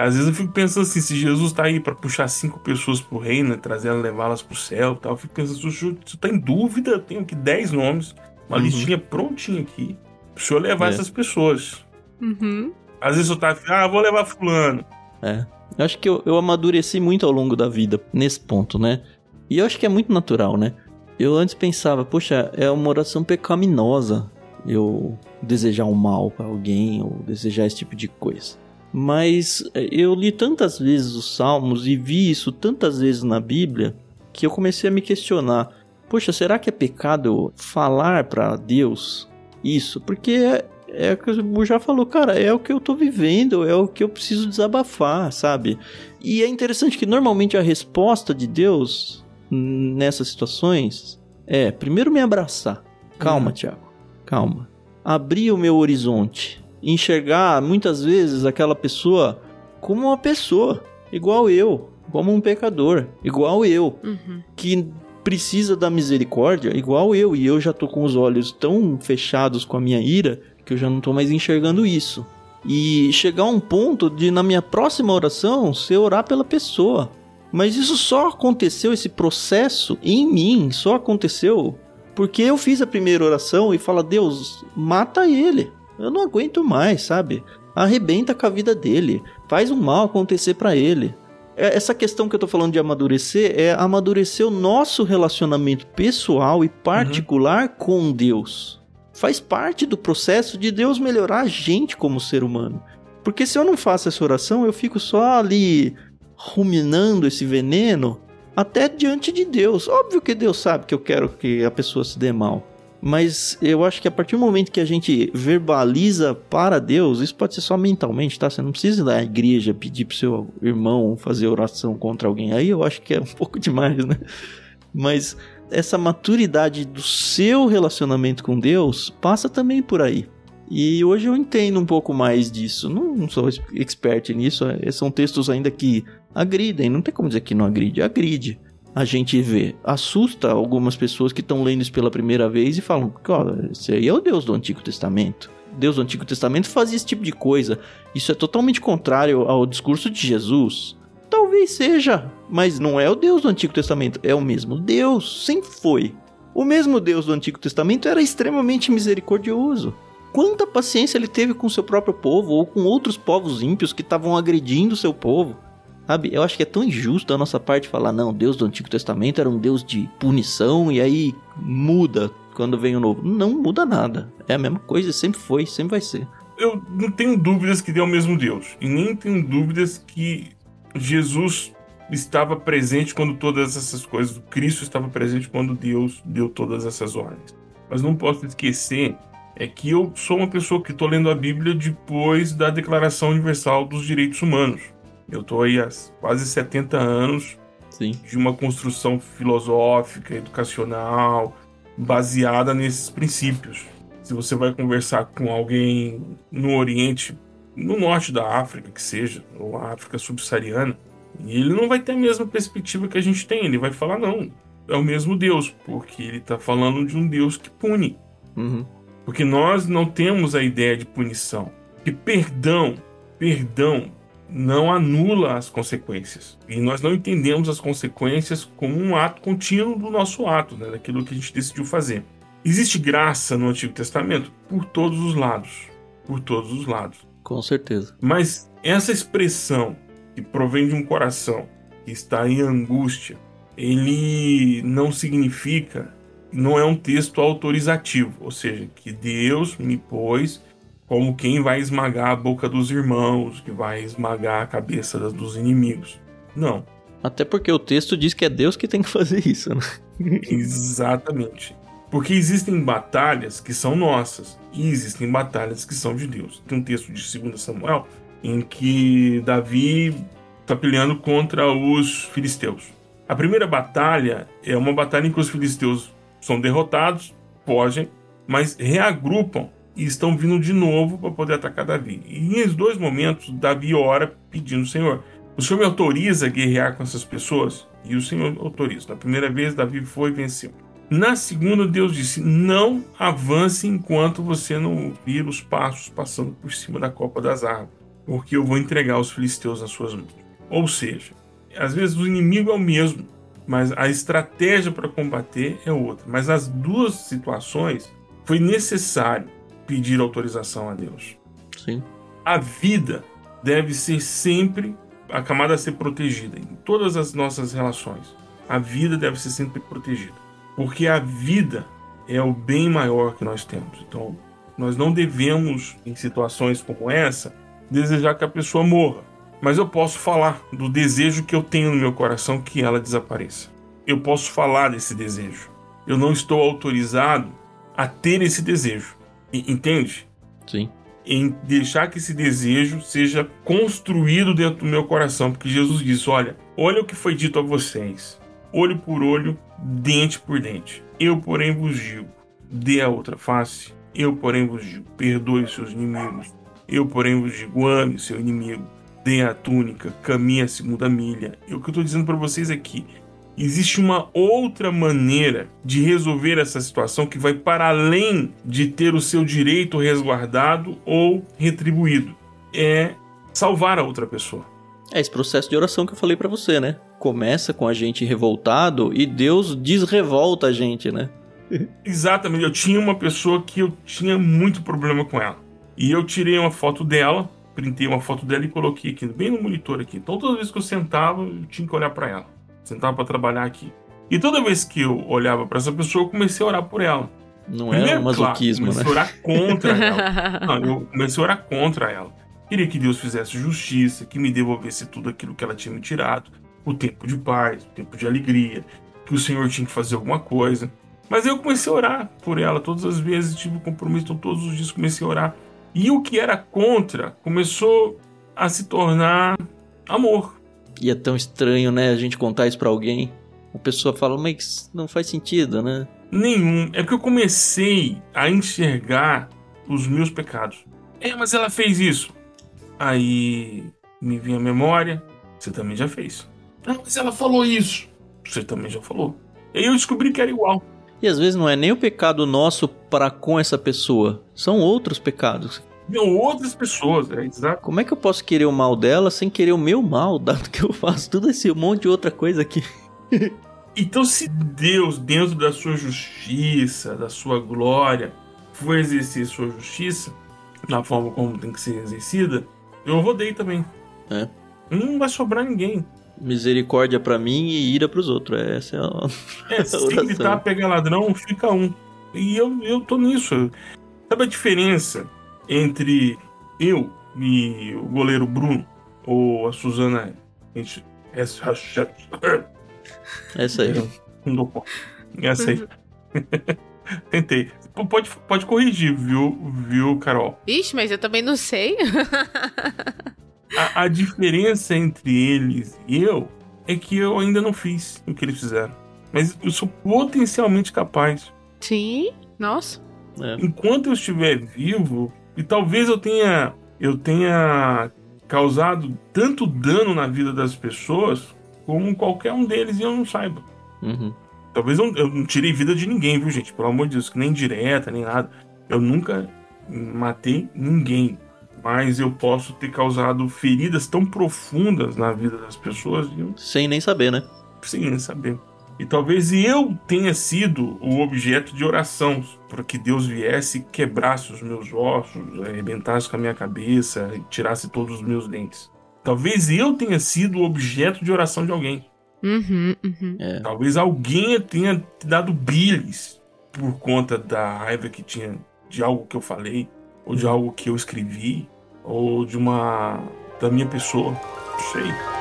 Às vezes eu fico pensando assim, se Jesus tá aí para puxar cinco pessoas pro reino, né, trazer elas, levá-las pro céu e tal, eu fico pensando, se o senhor tá em dúvida, eu tenho aqui dez nomes, uma uhum. listinha prontinha aqui, pro senhor levar é. essas pessoas. Uhum. Às vezes eu tá, ah, vou levar fulano. É. Eu acho que eu, eu amadureci muito ao longo da vida, nesse ponto, né? E eu acho que é muito natural, né? Eu antes pensava, poxa, é uma oração pecaminosa eu desejar um mal para alguém ou desejar esse tipo de coisa. Mas eh, eu li tantas vezes os Salmos e vi isso tantas vezes na Bíblia que eu comecei a me questionar: poxa, será que é pecado falar para Deus isso? Porque é, é o que o já falou, cara, é o que eu tô vivendo, é o que eu preciso desabafar, sabe? E é interessante que normalmente a resposta de Deus nessas situações é primeiro me abraçar. Calma, uhum. Tiago, calma. Abrir o meu horizonte enxergar muitas vezes aquela pessoa como uma pessoa, igual eu, como um pecador, igual eu, uhum. que precisa da misericórdia, igual eu, e eu já tô com os olhos tão fechados com a minha ira que eu já não tô mais enxergando isso. E chegar a um ponto de, na minha próxima oração, ser orar pela pessoa. Mas isso só aconteceu, esse processo em mim, só aconteceu porque eu fiz a primeira oração e fala: Deus, mata ele. Eu não aguento mais, sabe? Arrebenta com a vida dele, faz um mal acontecer para ele. É, essa questão que eu tô falando de amadurecer é amadurecer o nosso relacionamento pessoal e particular uhum. com Deus. Faz parte do processo de Deus melhorar a gente como ser humano. Porque se eu não faço essa oração, eu fico só ali ruminando esse veneno até diante de Deus. Óbvio que Deus sabe que eu quero que a pessoa se dê mal. Mas eu acho que a partir do momento que a gente verbaliza para Deus, isso pode ser só mentalmente, tá? Você não precisa ir na igreja pedir pro seu irmão fazer oração contra alguém. Aí eu acho que é um pouco demais, né? Mas essa maturidade do seu relacionamento com Deus passa também por aí. E hoje eu entendo um pouco mais disso. Não sou expert nisso. São textos ainda que agridem. Não tem como dizer que não agride. Agride a gente vê, assusta algumas pessoas que estão lendo isso pela primeira vez e falam: olha, esse aí é o Deus do Antigo Testamento. Deus do Antigo Testamento fazia esse tipo de coisa. Isso é totalmente contrário ao discurso de Jesus. Talvez seja, mas não é o Deus do Antigo Testamento, é o mesmo Deus, sempre foi. O mesmo Deus do Antigo Testamento era extremamente misericordioso. Quanta paciência ele teve com seu próprio povo ou com outros povos ímpios que estavam agredindo seu povo. Sabe? Eu acho que é tão injusto a nossa parte falar, não, Deus do Antigo Testamento era um Deus de punição e aí muda quando vem o novo. Não muda nada. É a mesma coisa, sempre foi, sempre vai ser. Eu não tenho dúvidas que ele é o mesmo Deus. E nem tenho dúvidas que Jesus estava presente quando todas essas coisas, o Cristo estava presente quando Deus deu todas essas ordens. Mas não posso esquecer é que eu sou uma pessoa que estou lendo a Bíblia depois da Declaração Universal dos Direitos Humanos. Eu estou aí há quase 70 anos Sim. de uma construção filosófica, educacional, baseada nesses princípios. Se você vai conversar com alguém no Oriente, no norte da África, que seja, ou África subsaariana, ele não vai ter a mesma perspectiva que a gente tem. Ele vai falar, não, é o mesmo Deus, porque ele está falando de um Deus que pune. Uhum. Porque nós não temos a ideia de punição. E perdão, perdão não anula as consequências. E nós não entendemos as consequências como um ato contínuo do nosso ato, né, daquilo que a gente decidiu fazer. Existe graça no Antigo Testamento por todos os lados. Por todos os lados. Com certeza. Mas essa expressão que provém de um coração que está em angústia, ele não significa, não é um texto autorizativo, ou seja, que Deus me pôs como quem vai esmagar a boca dos irmãos, que vai esmagar a cabeça dos inimigos. Não. Até porque o texto diz que é Deus que tem que fazer isso, né? Exatamente. Porque existem batalhas que são nossas e existem batalhas que são de Deus. Tem um texto de 2 Samuel em que Davi está peleando contra os filisteus. A primeira batalha é uma batalha em que os filisteus são derrotados, fogem, mas reagrupam e estão vindo de novo para poder atacar Davi. E em dois momentos, Davi ora pedindo: Senhor, o Senhor me autoriza a guerrear com essas pessoas? E o Senhor autoriza. Na primeira vez, Davi foi e venceu. Na segunda, Deus disse: Não avance enquanto você não vir os passos passando por cima da copa das árvores, porque eu vou entregar os filisteus nas suas mãos. Ou seja, às vezes o inimigo é o mesmo, mas a estratégia para combater é outra. Mas nas duas situações foi necessário pedir autorização a Deus. Sim. A vida deve ser sempre a camada a ser protegida em todas as nossas relações. A vida deve ser sempre protegida. Porque a vida é o bem maior que nós temos. Então, nós não devemos, em situações como essa, desejar que a pessoa morra. Mas eu posso falar do desejo que eu tenho no meu coração que ela desapareça. Eu posso falar desse desejo. Eu não estou autorizado a ter esse desejo. Entende? Sim. Em deixar que esse desejo seja construído dentro do meu coração. Porque Jesus disse: Olha, olha o que foi dito a vocês. Olho por olho, dente por dente. Eu, porém, vos digo: dê a outra face. Eu, porém, vos digo: perdoe seus inimigos. Eu, porém, vos digo: ame seu inimigo. Dê a túnica, caminhe a segunda milha. E o que eu estou dizendo para vocês aqui existe uma outra maneira de resolver essa situação que vai para além de ter o seu direito resguardado ou retribuído. É salvar a outra pessoa. É esse processo de oração que eu falei para você, né? Começa com a gente revoltado e Deus desrevolta a gente, né? Exatamente. Eu tinha uma pessoa que eu tinha muito problema com ela. E eu tirei uma foto dela, printei uma foto dela e coloquei aqui, bem no monitor aqui. Então toda vez que eu sentava, eu tinha que olhar para ela. Sentava para trabalhar aqui. E toda vez que eu olhava para essa pessoa, eu comecei a orar por ela. Não é um masoquismo, claro, comecei né? a orar contra ela. Não, eu comecei a orar contra ela. Queria que Deus fizesse justiça, que me devolvesse tudo aquilo que ela tinha me tirado. O tempo de paz, o tempo de alegria, que o Senhor tinha que fazer alguma coisa. Mas eu comecei a orar por ela todas as vezes, tive compromisso, então todos os dias comecei a orar. E o que era contra começou a se tornar amor. E é tão estranho, né, a gente contar isso pra alguém. A pessoa fala, mas não faz sentido, né? Nenhum. É porque eu comecei a enxergar os meus pecados. É, mas ela fez isso. Aí me vinha a memória, você também já fez. Ah, mas ela falou isso. Você também já falou. E aí eu descobri que era igual. E às vezes não é nem o pecado nosso para com essa pessoa, são outros pecados. Não, outras pessoas, é exato. Como é que eu posso querer o mal dela sem querer o meu mal, dado que eu faço tudo esse monte de outra coisa aqui? então, se Deus, dentro da sua justiça, da sua glória, for exercer sua justiça, na forma como tem que ser exercida, eu rodei também. É. Não vai sobrar ninguém. Misericórdia para mim e ira pros outros. Essa é a. É, se gritar, pegar ladrão, fica um. E eu, eu tô nisso. Sabe a diferença entre eu e o goleiro Bruno? Ou a Suzana? Gente, essa. Essa aí. Não dou conta. Essa aí. Tentei. Pode, pode corrigir, viu, viu, Carol? Ixi, mas eu também não sei. a, a, diferença entre eles e eu é que eu ainda não fiz o que eles fizeram. Mas eu sou potencialmente capaz. Sim, nossa. É. Enquanto eu estiver vivo, e talvez eu tenha, eu tenha causado tanto dano na vida das pessoas como qualquer um deles e eu não saiba. Uhum. Talvez eu, eu não tirei vida de ninguém, viu, gente? Pelo amor de Deus, nem direta, nem nada. Eu nunca matei ninguém. Mas eu posso ter causado feridas tão profundas na vida das pessoas. Eu... Sem nem saber, né? Sem nem saber. E talvez eu tenha sido o objeto de oração para que Deus viesse e quebrasse os meus ossos, arrebentasse com a minha cabeça, tirasse todos os meus dentes. Talvez eu tenha sido o objeto de oração de alguém. Uhum, uhum. É. Talvez alguém tenha dado bilis por conta da raiva que tinha de algo que eu falei, ou de algo que eu escrevi, ou de uma. da minha pessoa. Não sei.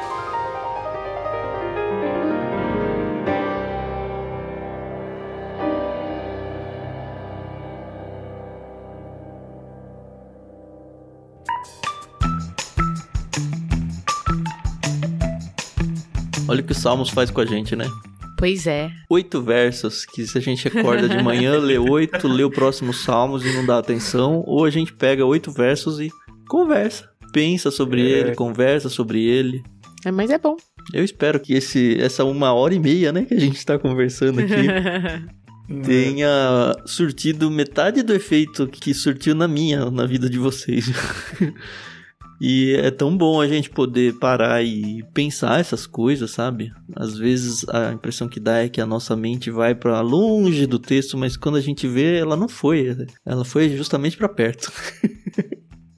Que o Salmos faz com a gente, né? Pois é. Oito versos que se a gente acorda de manhã, lê oito, lê o próximo Salmos e não dá atenção, ou a gente pega oito versos e conversa. Pensa sobre É. ele, conversa sobre ele. É, mas é bom. Eu espero que esse, essa uma hora e meia, né, que a gente tá conversando aqui, tenha surtido metade do efeito que surtiu na minha, na vida de vocês. E é tão bom a gente poder parar e pensar essas coisas, sabe? Às vezes a impressão que dá é que a nossa mente vai para longe do texto, mas quando a gente vê, ela não foi. Ela foi justamente para perto.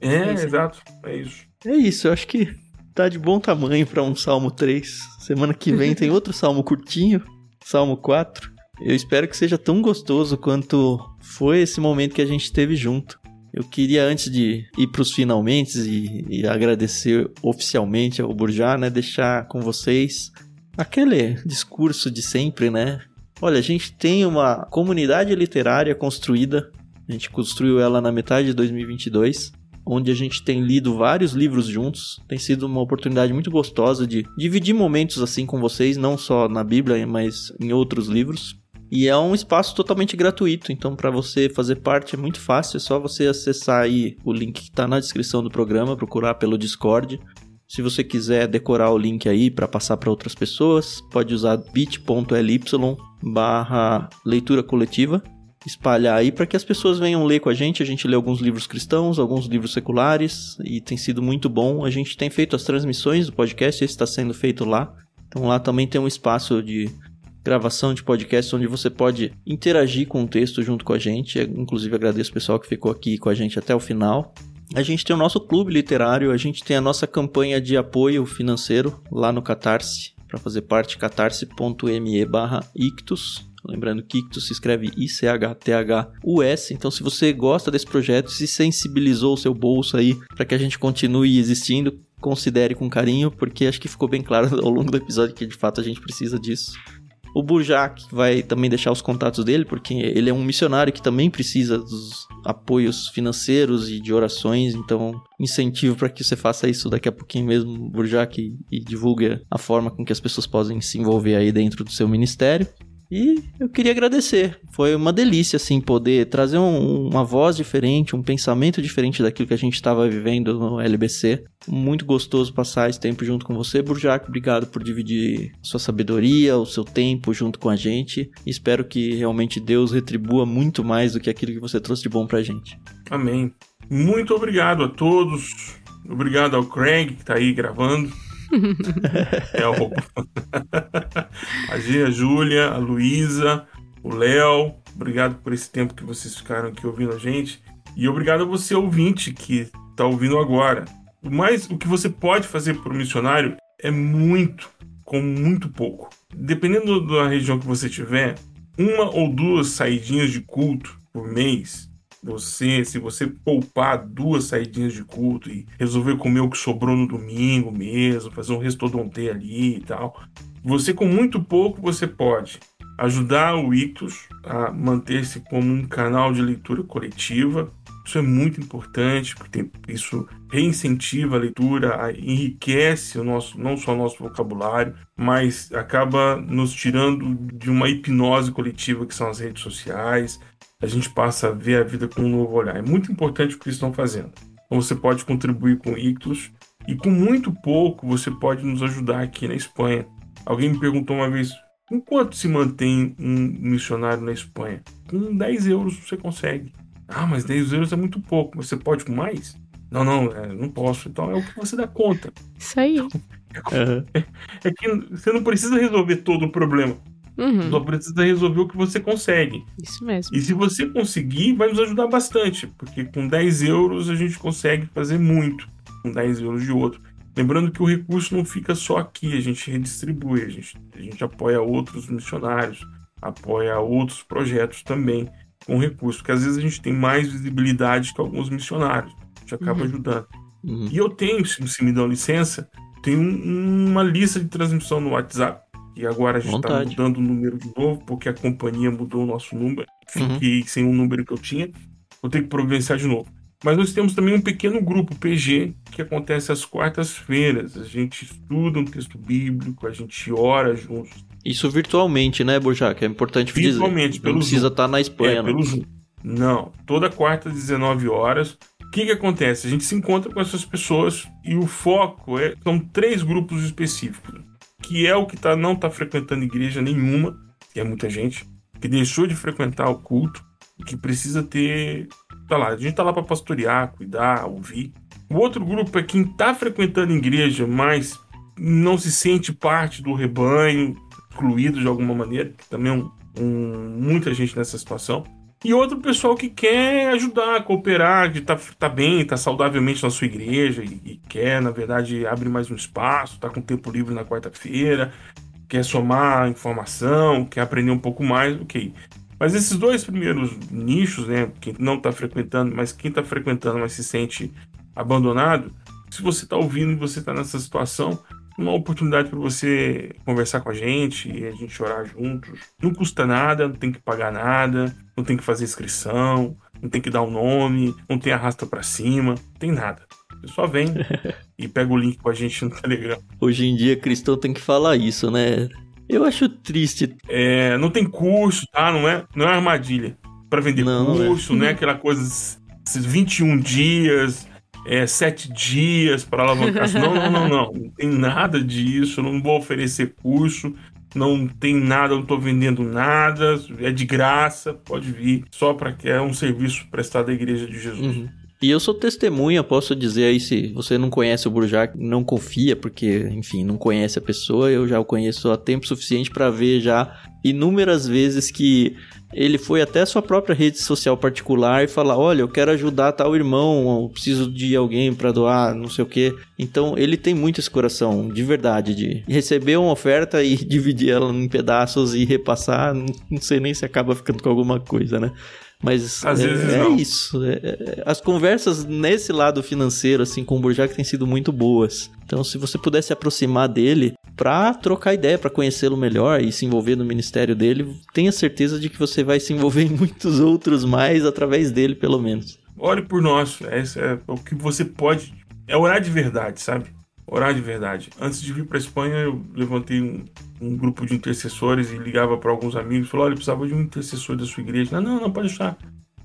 É, é exato. É isso. É isso, eu acho que tá de bom tamanho para um Salmo 3. Semana que vem tem outro salmo curtinho, Salmo 4. Eu espero que seja tão gostoso quanto foi esse momento que a gente teve junto. Eu queria, antes de ir para os finalmente e, e, agradecer oficialmente ao Burjá, né, deixar com vocês aquele discurso de sempre, né? Olha, a gente tem uma comunidade literária construída, a gente construiu ela na metade de 2022, onde a gente tem lido vários livros juntos. Tem sido uma oportunidade muito gostosa de dividir momentos assim com vocês, não só na Bíblia, mas em outros livros. E é um espaço totalmente gratuito, então para você fazer parte é muito fácil, é só você acessar aí o link que está na descrição do programa, procurar pelo Discord. Se você quiser decorar o link aí para passar para outras pessoas, pode usar bit.ly barra leitura coletiva, espalhar aí para que as pessoas venham ler com a gente. A gente lê alguns livros cristãos, alguns livros seculares e tem sido muito bom. A gente tem feito as transmissões do podcast, esse está sendo feito lá. Então lá também tem um espaço de gravação de podcast onde você pode interagir com o texto junto com a gente. Inclusive agradeço o pessoal que ficou aqui com a gente até o final. A gente tem o nosso clube literário, a gente tem a nossa campanha de apoio financeiro lá no Catarse, para fazer parte catarse.me barra ictus. Lembrando que Ictus se escreve I-C-H-T-H-U-S. Então, se você gosta desse projeto, se sensibilizou o seu bolso aí para que a gente continue existindo, considere com carinho, porque acho que ficou bem claro ao longo do episódio que de fato a gente precisa disso. O Burjak vai também deixar os contatos dele, porque ele é um missionário que também precisa dos apoios financeiros e de orações, então incentivo para que você faça isso daqui a pouquinho mesmo, Burjak, e, e divulgue a forma com que as pessoas podem se envolver aí dentro do seu ministério. E eu queria agradecer. Foi uma delícia, assim, poder trazer um, uma voz diferente, um pensamento diferente daquilo que a gente estava vivendo no LBC. Muito gostoso passar esse tempo junto com você, Burjac. Obrigado por dividir sua sabedoria, o seu tempo junto com a gente. Espero que realmente Deus retribua muito mais do que aquilo que você trouxe de bom pra gente. Amém. Muito obrigado a todos. Obrigado ao Craig que está aí gravando. É o... a Gia, a Júlia, a Luísa, o Léo. Obrigado por esse tempo que vocês ficaram aqui ouvindo a gente. E obrigado a você, ouvinte, que está ouvindo agora. Mas o que você pode fazer para o missionário é muito, com muito pouco. Dependendo da região que você tiver, uma ou duas saidinhas de culto por mês você, se você poupar duas saidinhas de culto e resolver comer o que sobrou no domingo mesmo, fazer um restodonte ali e tal, você com muito pouco você pode ajudar o Ictus a manter-se como um canal de leitura coletiva. Isso é muito importante, porque isso reincentiva a leitura, enriquece o nosso, não só o nosso vocabulário, mas acaba nos tirando de uma hipnose coletiva que são as redes sociais, a gente passa a ver a vida com um novo olhar. É muito importante o que eles estão fazendo. Então você pode contribuir com Ictus e com muito pouco você pode nos ajudar aqui na Espanha. Alguém me perguntou uma vez, com quanto se mantém um missionário na Espanha? Com 10 euros você consegue. Ah, mas 10 euros é muito pouco, você pode com mais? Não, não, é, não posso. Então é o que você dá conta. Isso aí. É, é, é que você não precisa resolver todo o problema. Uhum. Só precisa resolver o que você consegue. Isso mesmo. E se você conseguir, vai nos ajudar bastante, porque com 10 euros a gente consegue fazer muito, com 10 euros de outro. Lembrando que o recurso não fica só aqui, a gente redistribui, a gente, a gente apoia outros missionários, apoia outros projetos também com recurso, porque às vezes a gente tem mais visibilidade que alguns missionários, a gente acaba uhum. ajudando. Uhum. E eu tenho, se me dão licença, tenho um, uma lista de transmissão no WhatsApp e agora a gente está mudando o número de novo, porque a companhia mudou o nosso número. Fiquei uhum. sem o número que eu tinha. Vou ter que providenciar de novo. Mas nós temos também um pequeno grupo PG que acontece às quartas-feiras. A gente estuda um texto bíblico, a gente ora juntos. Isso virtualmente, né, Burjac? É importante dizer. Virtualmente, pelo Não precisa estar tá na Espanha, é, né? Pelo Zoom. Não, toda quarta às 19 horas. O que, que acontece? A gente se encontra com essas pessoas e o foco é são três grupos específicos que é o que tá, não está frequentando igreja nenhuma, que é muita gente, que deixou de frequentar o culto, que precisa ter. Tá lá, a gente tá lá para pastorear, cuidar, ouvir. O outro grupo é quem tá frequentando igreja, mas não se sente parte do rebanho, excluído de alguma maneira, que também é um, um, muita gente nessa situação. E outro pessoal que quer ajudar, cooperar, que tá, tá bem, tá saudavelmente na sua igreja e, e quer, na verdade, abrir mais um espaço, tá com tempo livre na quarta-feira, quer somar informação, quer aprender um pouco mais, ok. Mas esses dois primeiros nichos, né, quem não está frequentando, mas quem está frequentando, mas se sente abandonado, se você está ouvindo e você está nessa situação, uma oportunidade para você conversar com a gente e a gente chorar juntos. Não custa nada, não tem que pagar nada, não tem que fazer inscrição, não tem que dar o um nome, não tem arrasta para cima, não tem nada. Você só vem e pega o link com a gente no Telegram. Hoje em dia, cristão tem que falar isso, né? Eu acho triste. É, não tem curso, tá? Não é, não é armadilha para vender não, curso, não é. né? Aquela coisa, esses 21 dias, é, sete dias para alavancar. não, não, não, não. Não tem nada disso. Não vou oferecer curso. Não tem nada, não estou vendendo nada. É de graça. Pode vir. Só para que é um serviço prestado à Igreja de Jesus. Uhum. E eu sou testemunha, posso dizer aí, se você não conhece o Burjac, não confia, porque, enfim, não conhece a pessoa, eu já o conheço há tempo suficiente para ver já inúmeras vezes que ele foi até sua própria rede social particular e falar: Olha, eu quero ajudar tal irmão, eu preciso de alguém para doar, não sei o que. Então ele tem muito esse coração, de verdade, de receber uma oferta e dividir ela em pedaços e repassar. Não sei nem se acaba ficando com alguma coisa, né? Mas Às é, vezes é isso. É, é, as conversas nesse lado financeiro, assim, com o Burjac têm sido muito boas. Então, se você puder se aproximar dele para trocar ideia, para conhecê-lo melhor e se envolver no ministério dele, tenha certeza de que você vai se envolver em muitos outros mais através dele, pelo menos. Ore por nós. Esse é o que você pode. É orar de verdade, sabe? Orar de verdade. Antes de vir para Espanha, eu levantei um, um grupo de intercessores e ligava para alguns amigos, falou: olha, eu precisava de um intercessor da sua igreja. Não, não, não pode deixar.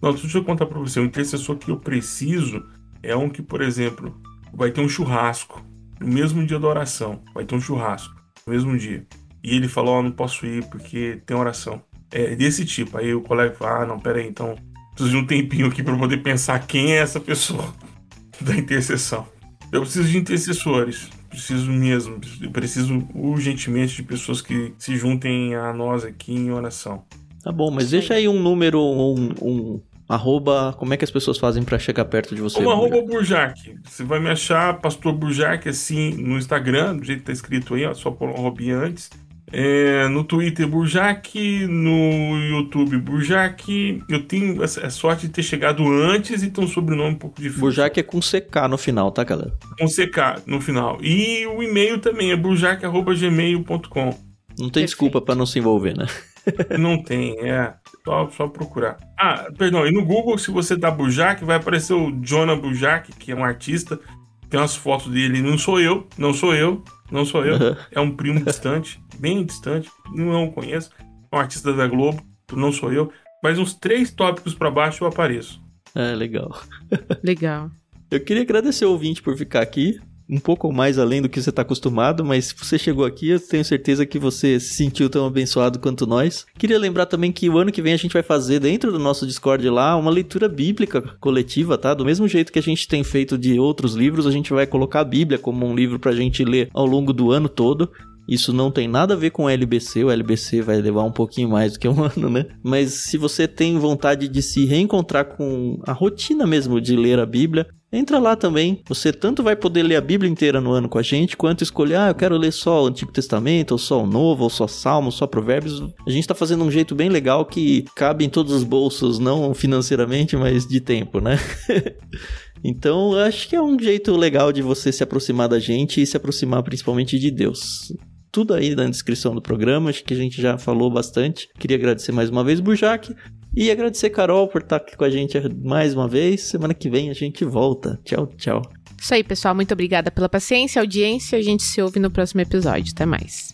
Não, deixa eu contar para você. O intercessor que eu preciso é um que, por exemplo, vai ter um churrasco no mesmo dia da oração. Vai ter um churrasco no mesmo dia. E ele falou: oh, não posso ir porque tem oração. É desse tipo. Aí o colega fala: Ah, não, pera aí, então preciso de um tempinho aqui para poder pensar quem é essa pessoa da intercessão. Eu preciso de intercessores preciso mesmo, preciso urgentemente de pessoas que se juntem a nós aqui em oração. Tá bom, mas deixa aí um número, um, um arroba, como é que as pessoas fazem para chegar perto de você? Um arroba Burjac. Você vai me achar, Pastor Burjac, assim, no Instagram, do jeito que tá escrito aí, ó, só por um antes. É, no Twitter Burjac, no YouTube Burjac. Eu tenho a sorte de ter chegado antes e tem um sobrenome um pouco difícil. Burjac é com CK no final, tá, galera? Com CK no final. E o e-mail também é burjac.gmail.com. Não tem Perfeito. desculpa para não se envolver, né? não tem, é. Só, só procurar. Ah, perdão, e no Google, se você dá Burjac, vai aparecer o Jonah Burjac, que é um artista. Tem umas fotos dele. Não sou eu, não sou eu. Não sou eu, uhum. é um primo distante, bem distante, não o conheço. É um artista da Globo, não sou eu. Mas uns três tópicos para baixo eu apareço. É, legal. legal. Eu queria agradecer o ouvinte por ficar aqui um pouco mais além do que você está acostumado, mas se você chegou aqui, eu tenho certeza que você se sentiu tão abençoado quanto nós. Queria lembrar também que o ano que vem a gente vai fazer dentro do nosso Discord lá uma leitura bíblica coletiva, tá? Do mesmo jeito que a gente tem feito de outros livros, a gente vai colocar a Bíblia como um livro para a gente ler ao longo do ano todo. Isso não tem nada a ver com o LBC, o LBC vai levar um pouquinho mais do que um ano, né? Mas se você tem vontade de se reencontrar com a rotina mesmo de ler a Bíblia, entra lá também. Você tanto vai poder ler a Bíblia inteira no ano com a gente, quanto escolher, ah, eu quero ler só o Antigo Testamento, ou só o Novo, ou só Salmos, só Provérbios. A gente tá fazendo um jeito bem legal que cabe em todos os bolsos, não financeiramente, mas de tempo, né? Então, acho que é um jeito legal de você se aproximar da gente e se aproximar principalmente de Deus tudo aí na descrição do programa, acho que a gente já falou bastante. Queria agradecer mais uma vez, Burjac. E agradecer, Carol, por estar aqui com a gente mais uma vez. Semana que vem a gente volta. Tchau, tchau. Isso aí, pessoal. Muito obrigada pela paciência, audiência. A gente se ouve no próximo episódio. Até mais.